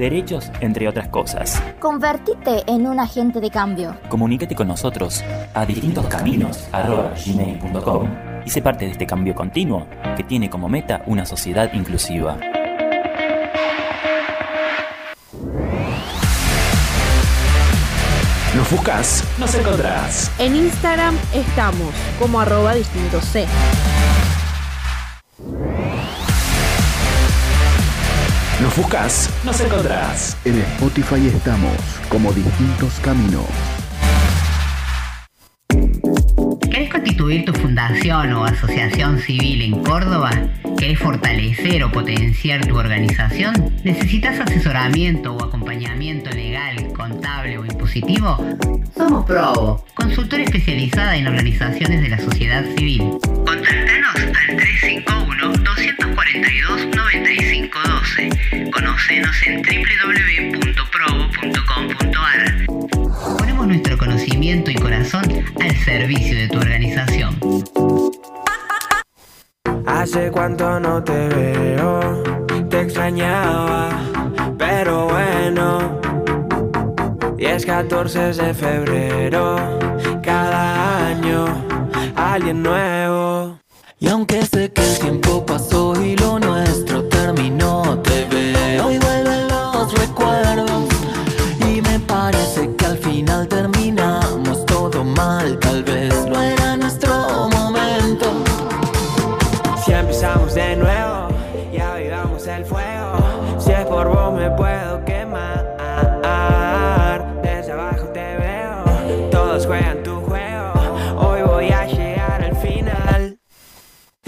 derechos, entre otras cosas. Convertite en un agente de cambio. Comunícate con nosotros a distintoscaminos.gmail.com y sé parte de este cambio continuo que tiene como meta una sociedad inclusiva. Nos buscas, nos encontrás. En Instagram estamos como arroba distinto C. Nos nos encontrás. En Spotify estamos como distintos caminos. ¿Querés constituir tu fundación o asociación civil en Córdoba? ¿Querés fortalecer o potenciar tu organización? ¿Necesitas asesoramiento o acompañamiento legal, contable o impositivo? Somos Probo, consultora especializada en organizaciones de la sociedad civil. Contactanos al 351-242-9512. Conocenos en www.probo.com.ar. Ponemos nuestro conocimiento y corazón al servicio de tu organización. Hace cuánto no te veo, te extrañaba, pero bueno. Y es 14 de febrero, cada año, alguien nuevo. Y aunque sé que el tiempo pasó y lo nuestro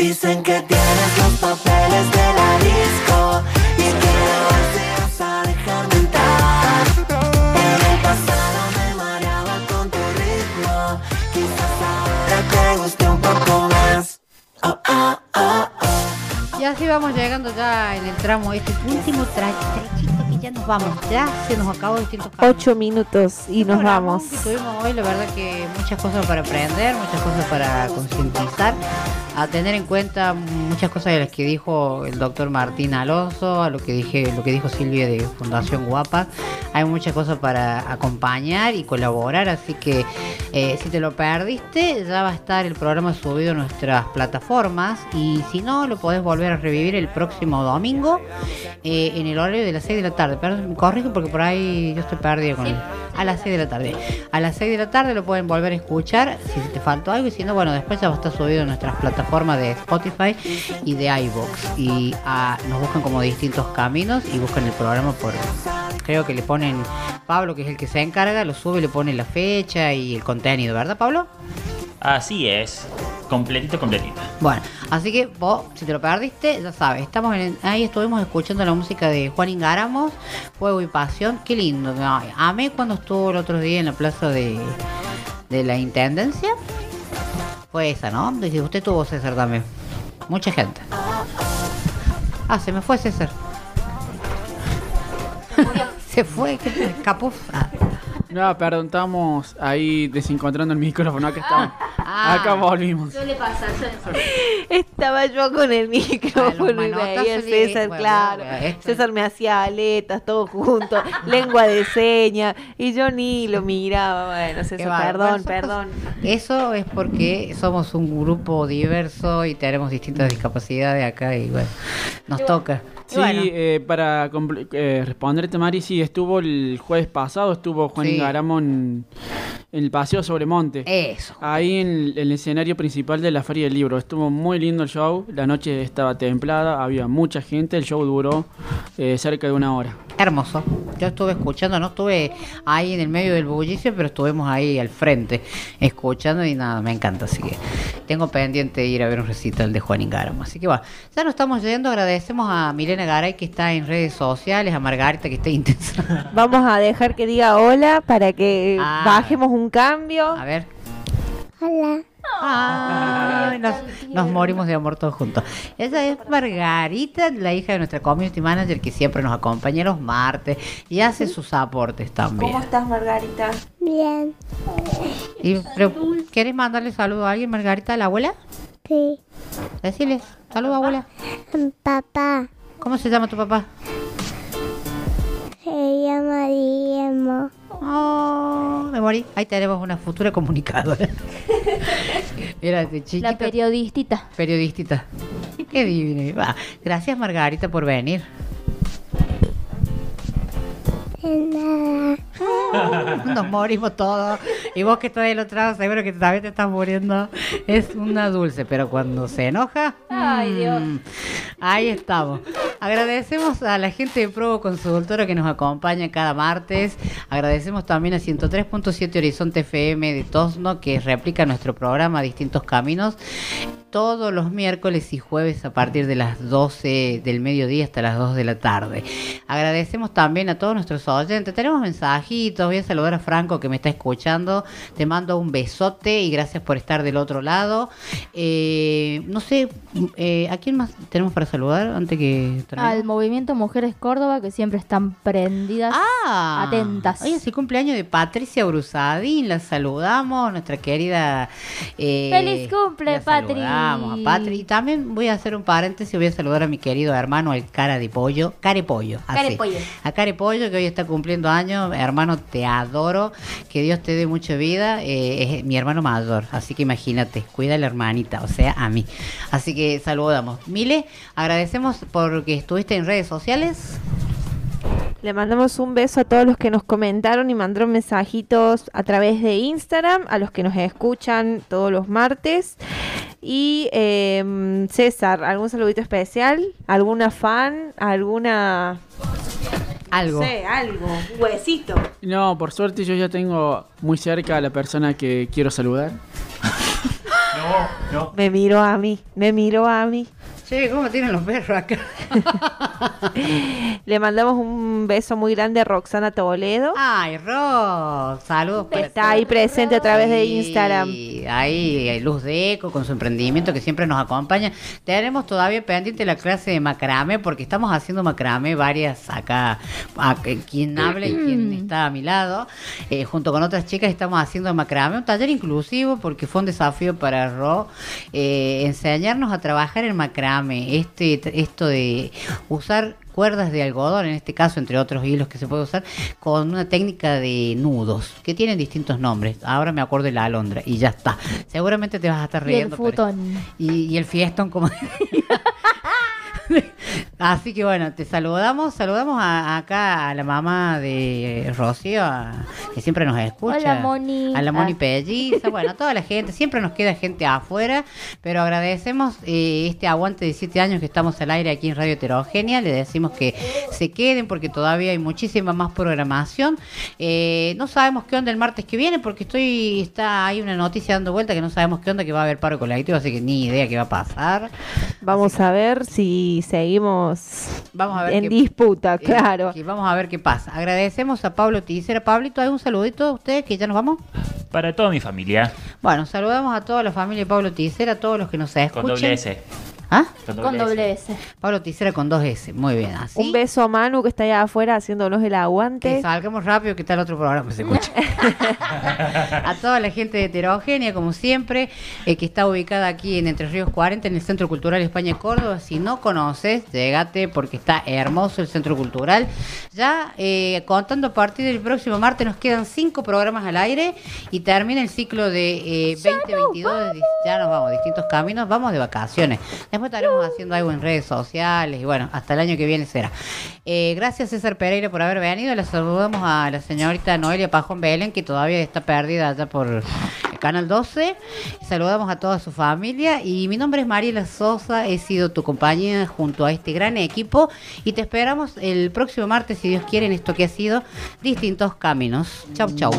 Dicen que tienes los papeles de la disco y que no vas a dejarme entrar. En el pasado me mareaba con tu ritmo, quizás ahora te guste un poco más. Oh, oh, oh, oh. Y así vamos llegando ya en el tramo, este último tra- trechito que ya nos vamos. Ya se nos acabó distintos caminos. Ocho minutos y nos vamos. que tuvimos hoy, la verdad que muchas cosas para aprender, muchas cosas para concientizar, a tener en cuenta muchas cosas de las que dijo el doctor Martín Alonso, a lo que dije, lo que dijo Silvia de Fundación Guapa. Hay muchas cosas para acompañar y colaborar, así que eh, si te lo perdiste, ya va a estar el programa subido en nuestras plataformas y si no, lo podés volver a revivir el próximo domingo eh, en el horario de las 6 de la tarde. Perdón, me corrijo porque por ahí yo estoy perdida con A las 6 de la tarde. A las 6 de la tarde lo pueden volver a escuchar si te faltó algo y si no, bueno, después ya va a estar subido en nuestras plataformas de Spotify y de iVoox. Y ah, nos buscan como distintos caminos y buscan el programa por... Creo que le ponen Pablo, que es el que se encarga, lo sube, le pone la fecha y el contenido, ¿verdad, Pablo? Así es. Completito, completito. Bueno, así que vos, si te lo perdiste, ya sabes, estamos en, ahí estuvimos escuchando la música de Juan Ingaramos, Fuego y Pasión, qué lindo. Ay, amé cuando estuvo el otro día en la plaza de, de la Intendencia. Fue esa, ¿no? Usted tuvo César también. Mucha gente. Ah, se me fue César. se fue, que escapó. Ah. No, perdón, estamos ahí desencontrando el micrófono. Acá estamos. Ah. Acá volvimos. Suele pasar, suele pasar. Estaba yo con el micrófono y veía a y- César, bueno, claro. bueno, esto- César me hacía aletas, todo junto, lengua de seña, y yo ni lo miraba. Bueno, César, perdón, Bueno, perdón. Eso es porque somos un grupo diverso y tenemos distintas discapacidades acá y bueno, nos toca. Sí, eh, para eh, responderte, Mari, sí, estuvo el jueves pasado, estuvo Juan Sí. Ingaramo en, el Paseo sobre Monte. Eso. Ahí en el, el escenario principal de la Feria del Libro. Estuvo muy lindo el show, la noche estaba templada, había mucha gente, el show duró eh, cerca de una hora. Hermoso. Yo estuve escuchando, no estuve ahí en el medio del bullicio, pero estuvimos ahí al frente escuchando y nada, me encanta. Así que tengo pendiente de ir a ver un recital de Juan Ingaramo. Así que bueno, ya nos estamos yendo. Agradecemos a Milena Garay que está en redes sociales, a Margarita que está intensa. Vamos a dejar que diga hola para que Ah. bajemos un cambio. A ver. Hola. Ay, nos, nos morimos de amor todos juntos. Esa es Margarita, la hija de nuestra community manager que siempre nos acompaña los martes y hace sus aportes también. estás, Margarita? Bien. Y, pero, ¿Quieres mandarle saludo a alguien, Margarita, a la abuela? Sí. Deciles, saludo abuela. Papá. ¿Cómo se llama tu papá? Se llama Guillermo. Oh, me morí. Ahí tenemos una futura comunicadora. Mira, chiquita. La periodistita. Periodistita. Qué divino. Va. Gracias, Margarita, por venir. Nada. Nos morimos todos. Y vos que estás del otro lado, seguro que también te estás muriendo. Es una dulce, pero cuando se enoja. Ay, Dios. mm, Ahí estamos. Agradecemos a la gente de Provo Consultora que nos acompaña cada martes. Agradecemos también a 103.7 Horizonte FM de Tosno que replica nuestro programa Distintos Caminos todos los miércoles y jueves a partir de las 12 del mediodía hasta las 2 de la tarde. Agradecemos también a todos nuestros oyentes. Tenemos mensajitos. Voy a saludar a Franco que me está escuchando. Te mando un besote y gracias por estar del otro lado. Eh, no sé, eh, ¿a quién más tenemos para saludar antes que termine? Al movimiento Mujeres Córdoba que siempre están prendidas, Ah, atentas. Hoy es el cumpleaños de Patricia Brusadín. La saludamos, nuestra querida. eh, ¡Feliz cumple, la Patri! Saludamos a Patri. Y también voy a hacer un paréntesis. Voy a saludar a mi querido hermano, el cara de pollo. Care pollo. así. Care pollo. A Care pollo, que hoy está cumpliendo años. Hermano, te adoro. Que Dios te dé mucha vida. eh, es mi hermano mayor. Así que imagínate, cuida a la hermanita, o sea, a mí. Así que saludamos. Mile, agradecemos porque estuviste en redes sociales. Le mandamos un beso a todos los que nos comentaron y mandaron mensajitos a través de Instagram, a los que nos escuchan todos los martes. Y eh, César, ¿algún saludito especial? ¿Alguna fan? ¿Alguna... Algo. No sé, algo. Un huesito. No, por suerte yo ya tengo muy cerca a la persona que quiero saludar. No, no. Me miró a mí, me miró a mí. Che, ¿cómo tienen los perros acá? Le mandamos un beso muy grande a Roxana Toledo. Ay, Ro, saludos. para Está ahí presente a través de Instagram. Y ahí hay Luz de Eco con su emprendimiento que siempre nos acompaña. Tenemos todavía pendiente la clase de macrame porque estamos haciendo macrame varias acá, a- quien habla y quien está a mi lado. Eh, junto con otras chicas estamos haciendo macrame, un taller inclusivo porque fue un desafío para Ro eh, enseñarnos a trabajar en macrame. Este, esto de usar cuerdas de algodón, en este caso, entre otros hilos que se puede usar, con una técnica de nudos, que tienen distintos nombres. Ahora me acuerdo de la alondra y ya está. Seguramente te vas a estar Y el riendo. pero- futón. y, y el fiestón, como Así que bueno, te saludamos, saludamos a- acá a la mamá de Rocío, a- que siempre nos escucha. Hola, Moni. A la Moni Ah. Pelliza, bueno, a toda la gente, siempre nos queda gente afuera, pero agradecemos eh, este aguante de siete años que estamos al aire aquí en Radio Heterogénea, le decimos que se queden porque todavía hay muchísima más programación. Eh, no sabemos qué onda el martes que viene porque estoy, está hay una noticia dando vuelta que no sabemos qué onda, que va a haber paro colectivo, así que ni idea qué va a pasar. Vamos a ver si seguimos Vamos a ver en qué- disputa, Eh, claro. que vamos a ver qué pasa. Agradecemos a Pablo Ticera. Pablito, ¿hay un saludito a ustedes que ya nos vamos? Para toda mi familia. Bueno, saludamos a toda la familia de Pablo Ticera, a todos los que nos escuchan. Con doble S. ¿Ah? Con Con doble S. Pablo Ticera con dos S. Muy bien, así. Un beso a Manu que está allá afuera haciéndonos el aguante. Que salgamos rápido, que está el otro programa se escucha. a toda la gente de Heterogénea, como siempre, eh, que está ubicada aquí en Entre Ríos 40, en el Centro Cultural España Córdoba. Si no conoces, llegate porque está hermoso el Centro Cultural. Ya eh, contando a partir del próximo martes, nos quedan cinco programas al aire y termina el ciclo de eh, 2022. de dis- Ya nos vamos, distintos caminos, vamos de vacaciones. Después estaremos haciendo algo en redes sociales y bueno, hasta el año que viene será. Eh, gracias César Pereira por haber venido. Le saludamos a la señorita Noelia Pajón Belén, que todavía está perdida allá por Canal 12. Saludamos a toda su familia y mi nombre es Mariela Sosa. He sido tu compañía junto a este gran equipo y te esperamos el próximo martes, si Dios quiere, en esto que ha sido Distintos Caminos. Chau, chau.